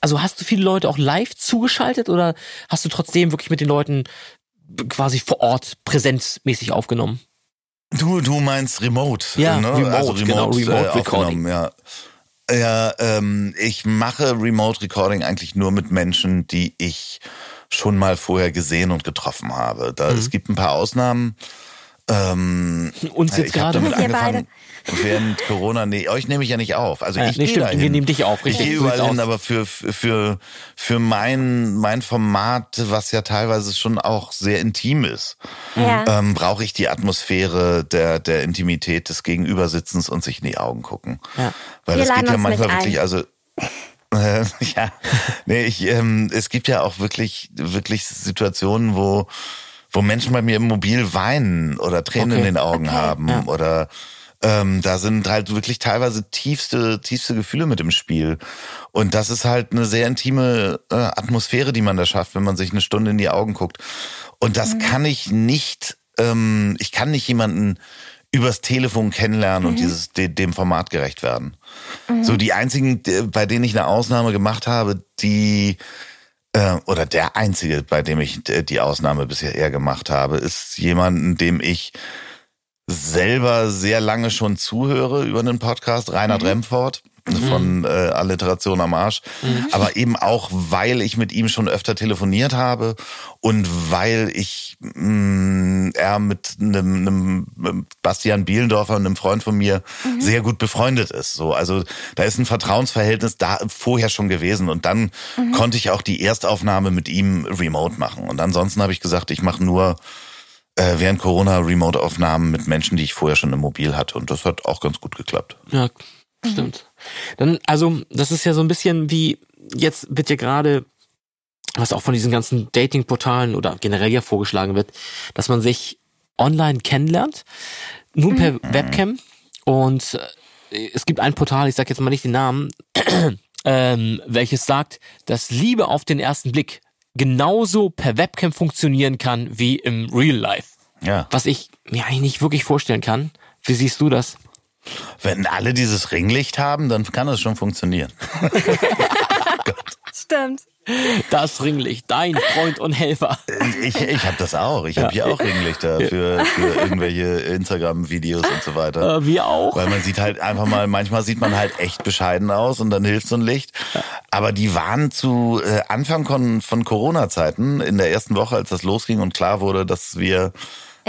also hast du viele Leute auch live zugeschaltet oder hast du trotzdem wirklich mit den Leuten quasi vor Ort präsenzmäßig aufgenommen? Du, du meinst Remote. Ja, ne? Remote, also genau, Remote, Remote äh, Recording. Ja, ja ähm, ich mache Remote Recording eigentlich nur mit Menschen, die ich schon mal vorher gesehen und getroffen habe. Da, Mhm. Es gibt ein paar Ausnahmen. Ähm, Uns jetzt ich hab gerade? damit Wir angefangen, während Corona, nee, euch nehme ich ja nicht auf. Also Ja, ich nee, gehe stimmt, dahin. wir nehmen dich auf, Ich richtig, gehe so überall hin, aber für, für, für mein, mein Format, was ja teilweise schon auch sehr intim ist, Ja. ähm, brauche ich die Atmosphäre der, der Intimität des Gegenübersitzens und sich in die Augen gucken. Ja. Weil Wir es gibt laden ja manchmal ein. wirklich, also äh, ja, nee, ich, ähm, es gibt ja auch wirklich, wirklich Situationen, wo, wo Menschen bei mir im Mobil weinen oder Tränen Okay. in den Augen Okay. haben Ja. oder ähm, da sind halt wirklich teilweise tiefste, tiefste Gefühle mit im Spiel. Und das ist halt eine sehr intime äh, Atmosphäre, die man da schafft, wenn man sich eine Stunde in die Augen guckt. Und das kann ich nicht, ähm, ich kann nicht jemanden übers Telefon kennenlernen und dieses de, dem Format gerecht werden. So die einzigen, die- bei denen ich eine Ausnahme gemacht habe, die äh, oder der einzige, bei dem ich die Ausnahme bisher eher gemacht habe, ist jemanden, dem ich selber sehr lange schon zuhöre über einen Podcast, Reinhard Remford von äh, Alliteration am Arsch, aber eben auch, weil ich mit ihm schon öfter telefoniert habe und weil ich mh, er mit einem, einem Bastian Bielendorfer, einem Freund von mir, sehr gut befreundet ist. So, also da ist ein Vertrauensverhältnis da vorher schon gewesen und dann konnte ich auch die Erstaufnahme mit ihm remote machen. Und ansonsten habe ich gesagt, ich mache nur äh, während Corona Remote-Aufnahmen mit Menschen, die ich vorher schon im Mobil hatte. Und das hat auch ganz gut geklappt. Ja, stimmt. Dann, also, das ist ja so ein bisschen wie, jetzt wird ja gerade, was auch von diesen ganzen Dating-Portalen oder generell ja vorgeschlagen wird, dass man sich online kennenlernt, nun per Webcam. Und äh, es gibt ein Portal, ich sag jetzt mal nicht den Namen, ähm, welches sagt, dass Liebe auf den ersten Blick genauso per Webcam funktionieren kann wie im Real Life. Ja. Was ich mir eigentlich nicht wirklich vorstellen kann. Wie siehst du das? Wenn alle dieses Ringlicht haben, dann kann das schon funktionieren. Stimmt. Das Ringlicht, dein Freund und Helfer. Ich, ich habe das auch. Ich habe hier auch Ringlichter für, für irgendwelche Instagram-Videos und so weiter. Äh, wir auch. Weil man sieht halt einfach mal, manchmal sieht man halt echt bescheiden aus und dann hilft so ein Licht. Aber die waren zu äh, Anfang von, von Corona-Zeiten, in der ersten Woche, als das losging und klar wurde, dass wir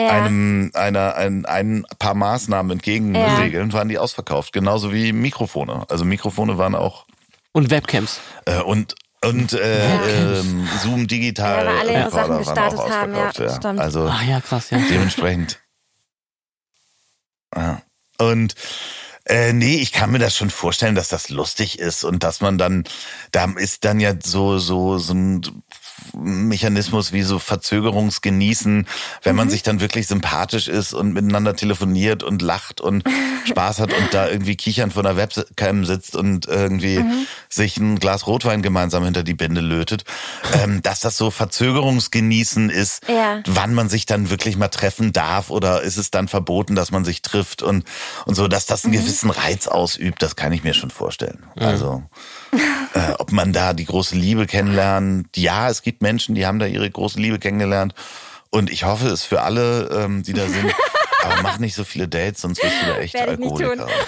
Ja. einem, einer, ein, ein paar Maßnahmen entgegensegeln, waren die ausverkauft. Genauso wie Mikrofone. Also Mikrofone waren auch Und Webcams. äh, und und äh, ähm, Zoom digital Ja, weil alle ihre Sachen waren gestartet auch haben, ja, ausverkauft, ja. stimmt. Also Ah ja, krass, ja. dementsprechend. Ja. Und äh, nee, ich kann mir das schon vorstellen, dass das lustig ist und dass man dann, da ist dann ja so so so ein Mechanismus wie so Verzögerungsgenießen, wenn man sich dann wirklich sympathisch ist und miteinander telefoniert und lacht und Spaß hat und da irgendwie kichern vor einer Webcam sitzt und irgendwie sich ein Glas Rotwein gemeinsam hinter die Bände lötet, ähm, dass das so Verzögerungsgenießen ist, Ja. wann man sich dann wirklich mal treffen darf oder ist es dann verboten, dass man sich trifft und, und so, dass das einen gewissen Reiz ausübt, das kann ich mir schon vorstellen. Also, äh, ob man da die große Liebe kennenlernt, ja, es gibt Menschen, die haben da ihre große Liebe kennengelernt und ich hoffe es für alle, ähm, die da sind. Aber mach nicht so viele Dates, sonst wirst du da echt Werde Alkoholiker.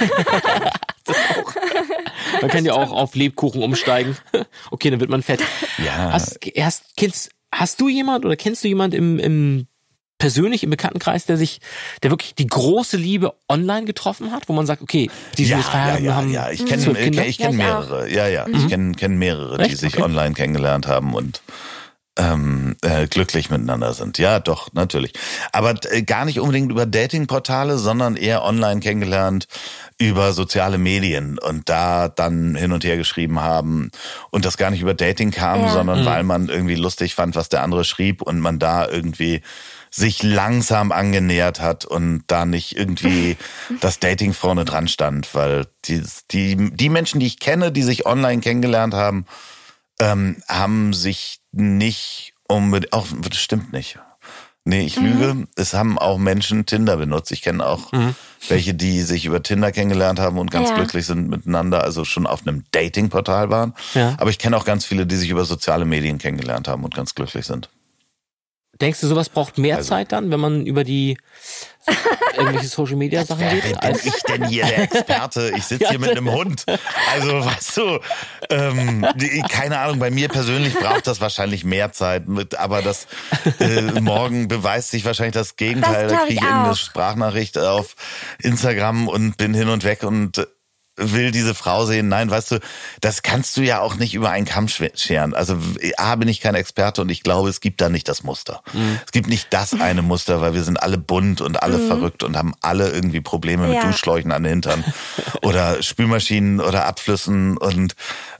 Man kann ja auch auf Lebkuchen umsteigen. Okay, dann wird man fett. Ja. Hast, hast, kennst, hast du jemand oder kennst du jemand im, im persönlich im Bekanntenkreis, der sich, der wirklich die große Liebe online getroffen hat, wo man sagt, okay, die ja, sind jetzt verheiratet, ja, ja, haben ja. Ich kenne zwölf Kinder? ich kenn Ja, ich mehrere. Ja, ja. Ich kenne kenn mehrere, die Echt? sich Okay. online kennengelernt haben und ähm, äh, glücklich miteinander sind. Ja, doch, natürlich. Aber äh, gar nicht unbedingt über Datingportale, sondern eher online kennengelernt über soziale Medien und da dann hin und her geschrieben haben und das gar nicht über Dating kam, Ja. sondern weil man irgendwie lustig fand, was der andere schrieb und man da irgendwie sich langsam angenähert hat und da nicht irgendwie das Dating vorne dran stand, weil die, die, die Menschen, die ich kenne, die sich online kennengelernt haben, ähm, haben sich nicht unbedingt, auch, das stimmt nicht. Nee, ich lüge. Es haben auch Menschen Tinder benutzt. Ich kenne auch welche, die sich über Tinder kennengelernt haben und ganz Ja. glücklich sind miteinander, also schon auf einem Dating-Portal waren. Ja. Aber ich kenne auch ganz viele, die sich über soziale Medien kennengelernt haben und ganz glücklich sind. Denkst du, sowas braucht mehr Also- Zeit dann, wenn man über die irgendwelche Social Media Sachen Wer geht? bin Als, ich denn hier der Experte? Ich sitze hier mit einem Hund. Also, weißt du, ähm, die- keine Ahnung, bei mir persönlich braucht das wahrscheinlich mehr Zeit. Mit, aber das äh, morgen beweist sich wahrscheinlich das Gegenteil. Das da kriege ich ich irgendeine. Sprachnachricht auf Instagram und bin hin und weg und äh, will diese Frau sehen. Nein, weißt du, das kannst du ja auch nicht über einen Kamm scheren. Also A, bin ich kein Experte und ich glaube, es gibt da nicht das Muster. Es gibt nicht das eine Muster, weil wir sind alle bunt und alle verrückt und haben alle irgendwie Probleme mit Ja. Duschschläuchen an den Hintern oder Spülmaschinen oder Abflüssen und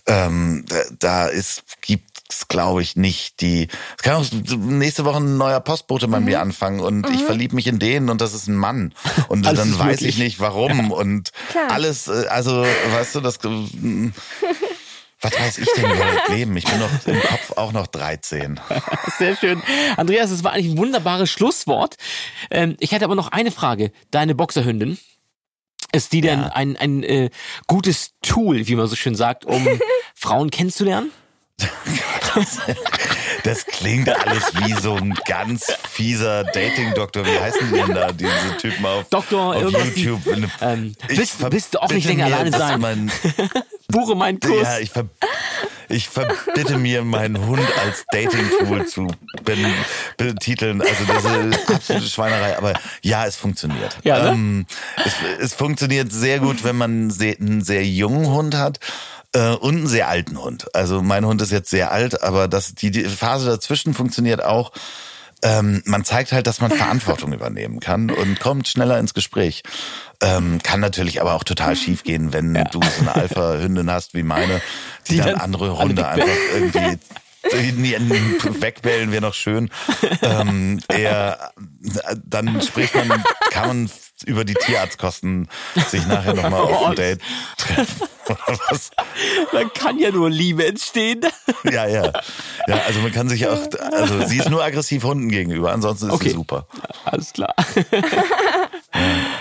ähm, da, da ist, gibt es, glaube ich, nicht die. Es kann auch nächste Woche ein neuer Postbote bei mir anfangen und ich verliebe mich in den und das ist ein Mann. Und Alles dann weiß möglich. ich nicht warum. Und Klar. alles, äh, also, weißt du, das. äh, Was weiß ich denn über das Leben? Ich bin noch im Kopf auch noch 13. Sehr schön. Andreas, es war eigentlich ein wunderbares Schlusswort. Ähm, ich hätte aber noch eine Frage. Deine Boxerhündin, ist die denn Ja. ein, ein äh, gutes Tool, wie man so schön sagt, um Frauen kennenzulernen? Das klingt alles wie so ein ganz fieser Dating-Doktor. Wie heißen die denn da, diese Typen auf, Doktor, auf irgendwas die- YouTube? Ähm, Ich willst, willst du auch nicht länger mir, alleine sein? Mein, Buche meinen Kurs. ja, ich, ver, ich verbitte mir, meinen Hund als Dating-Tool zu betiteln. Also das ist absolute Schweinerei. Aber ja, es funktioniert. Ja, ne? ähm, es, es funktioniert sehr gut, wenn man einen sehr jungen Hund hat. Äh, Und einen sehr alten Hund. Also mein Hund ist jetzt sehr alt, aber das, die, die Phase dazwischen funktioniert auch. Ähm, man zeigt halt, dass man Verantwortung übernehmen kann und kommt schneller ins Gespräch. Ähm, kann natürlich aber auch total schief gehen, wenn du so eine Alpha-Hündin hast wie meine, die, Die dann, dann andere Hunde einfach irgendwie wegbellen wäre noch schön. Ähm, eher, dann spricht man, kann man über die Tierarztkosten sich nachher nochmal auf ein Date treffen. Was? Da kann ja nur Liebe entstehen. Ja, ja. Ja, also man kann sich auch, also sie ist nur aggressiv Hunden gegenüber, ansonsten ist Okay. sie super. Alles klar.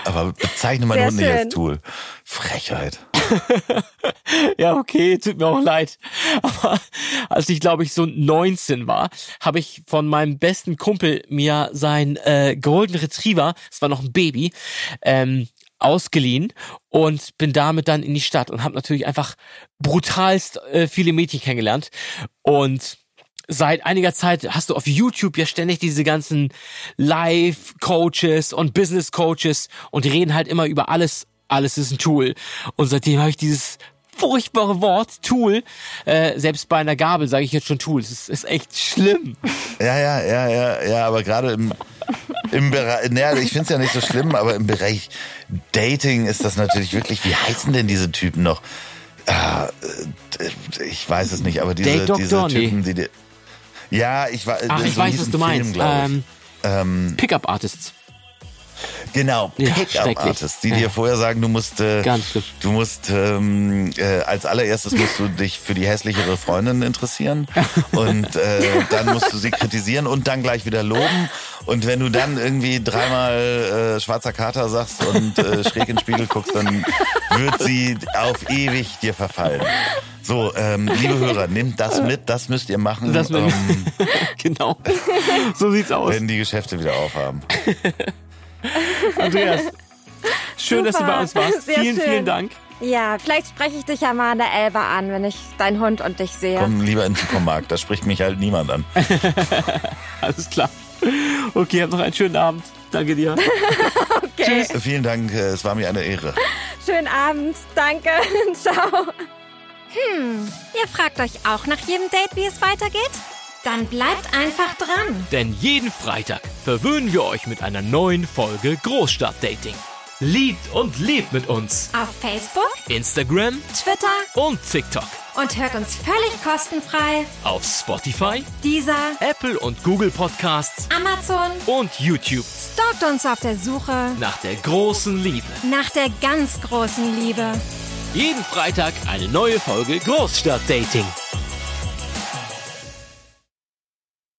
Aber bezeichne meinen Sehr Hund nicht als. Tool. Frechheit. Ja, okay, tut mir auch leid. Aber als ich, glaube ich, so 19 war, habe ich von meinem besten Kumpel mir sein äh, Golden Retriever, es war noch ein Baby, ähm, ausgeliehen und bin damit dann in die Stadt und habe natürlich einfach brutalst äh, viele Mädchen kennengelernt und seit einiger Zeit hast du auf YouTube ja ständig diese ganzen Live-Coaches und Business-Coaches und die reden halt immer über alles. Alles ist ein Tool. Und seitdem habe ich dieses furchtbare Wort Tool, äh, selbst bei einer Gabel sage ich jetzt schon Tool. Es ist, ist echt schlimm. Ja, ja, ja, ja, ja, aber gerade im, im Bereich, naja, ich finde es ja nicht so schlimm, aber im Bereich Dating ist das natürlich wirklich, wie heißen denn diese Typen noch? Ah, äh, ich weiß es nicht, aber diese, diese. Typen, die, die ja, ich war, Ach, ich so weiß, was du Film, meinst. Ähm, Ähm, Pickup Artists. Genau, Ja, Pickup schrecklich. Artists, die Ja. dir vorher sagen, du musst, äh, du musst ähm, äh, als allererstes musst du dich für die hässlichere Freundin interessieren und äh, dann musst du sie kritisieren und dann gleich wieder loben und wenn du dann irgendwie dreimal äh, schwarzer Kater sagst und äh, schräg in den Spiegel guckst, dann wird sie auf ewig dir verfallen. So, ähm, liebe Hörer, nehmt das mit, das müsst ihr machen, Das ähm, genau. so sieht's aus. wenn die Geschäfte wieder aufhaben. Andreas, schön, dass du Super. bei uns warst. Sehr vielen, schön. vielen Dank. Ja, vielleicht spreche ich dich ja mal an der Elbe an, wenn ich deinen Hund und dich sehe. Komm lieber in den Supermarkt, da spricht mich halt niemand an. Alles klar. Okay, habt noch einen schönen Abend. Danke dir. Okay. Vielen Dank, äh, es war mir eine Ehre. Schönen Abend. Danke. Ciao. Hm, ihr fragt euch auch nach jedem Date, wie es weitergeht? Dann bleibt einfach dran. Denn jeden Freitag verwöhnen wir euch mit einer neuen Folge Großstadtdating. Liebt und lebt mit uns. Auf Facebook, Instagram Twitter und TikTok. und hört uns völlig kostenfrei. Auf Spotify, Dieser Apple und Google Podcasts Amazon und YouTube. stalkt uns auf der Suche Nach der großen Liebe. nach der ganz großen Liebe. Jeden Freitag eine neue Folge Großstadtdating.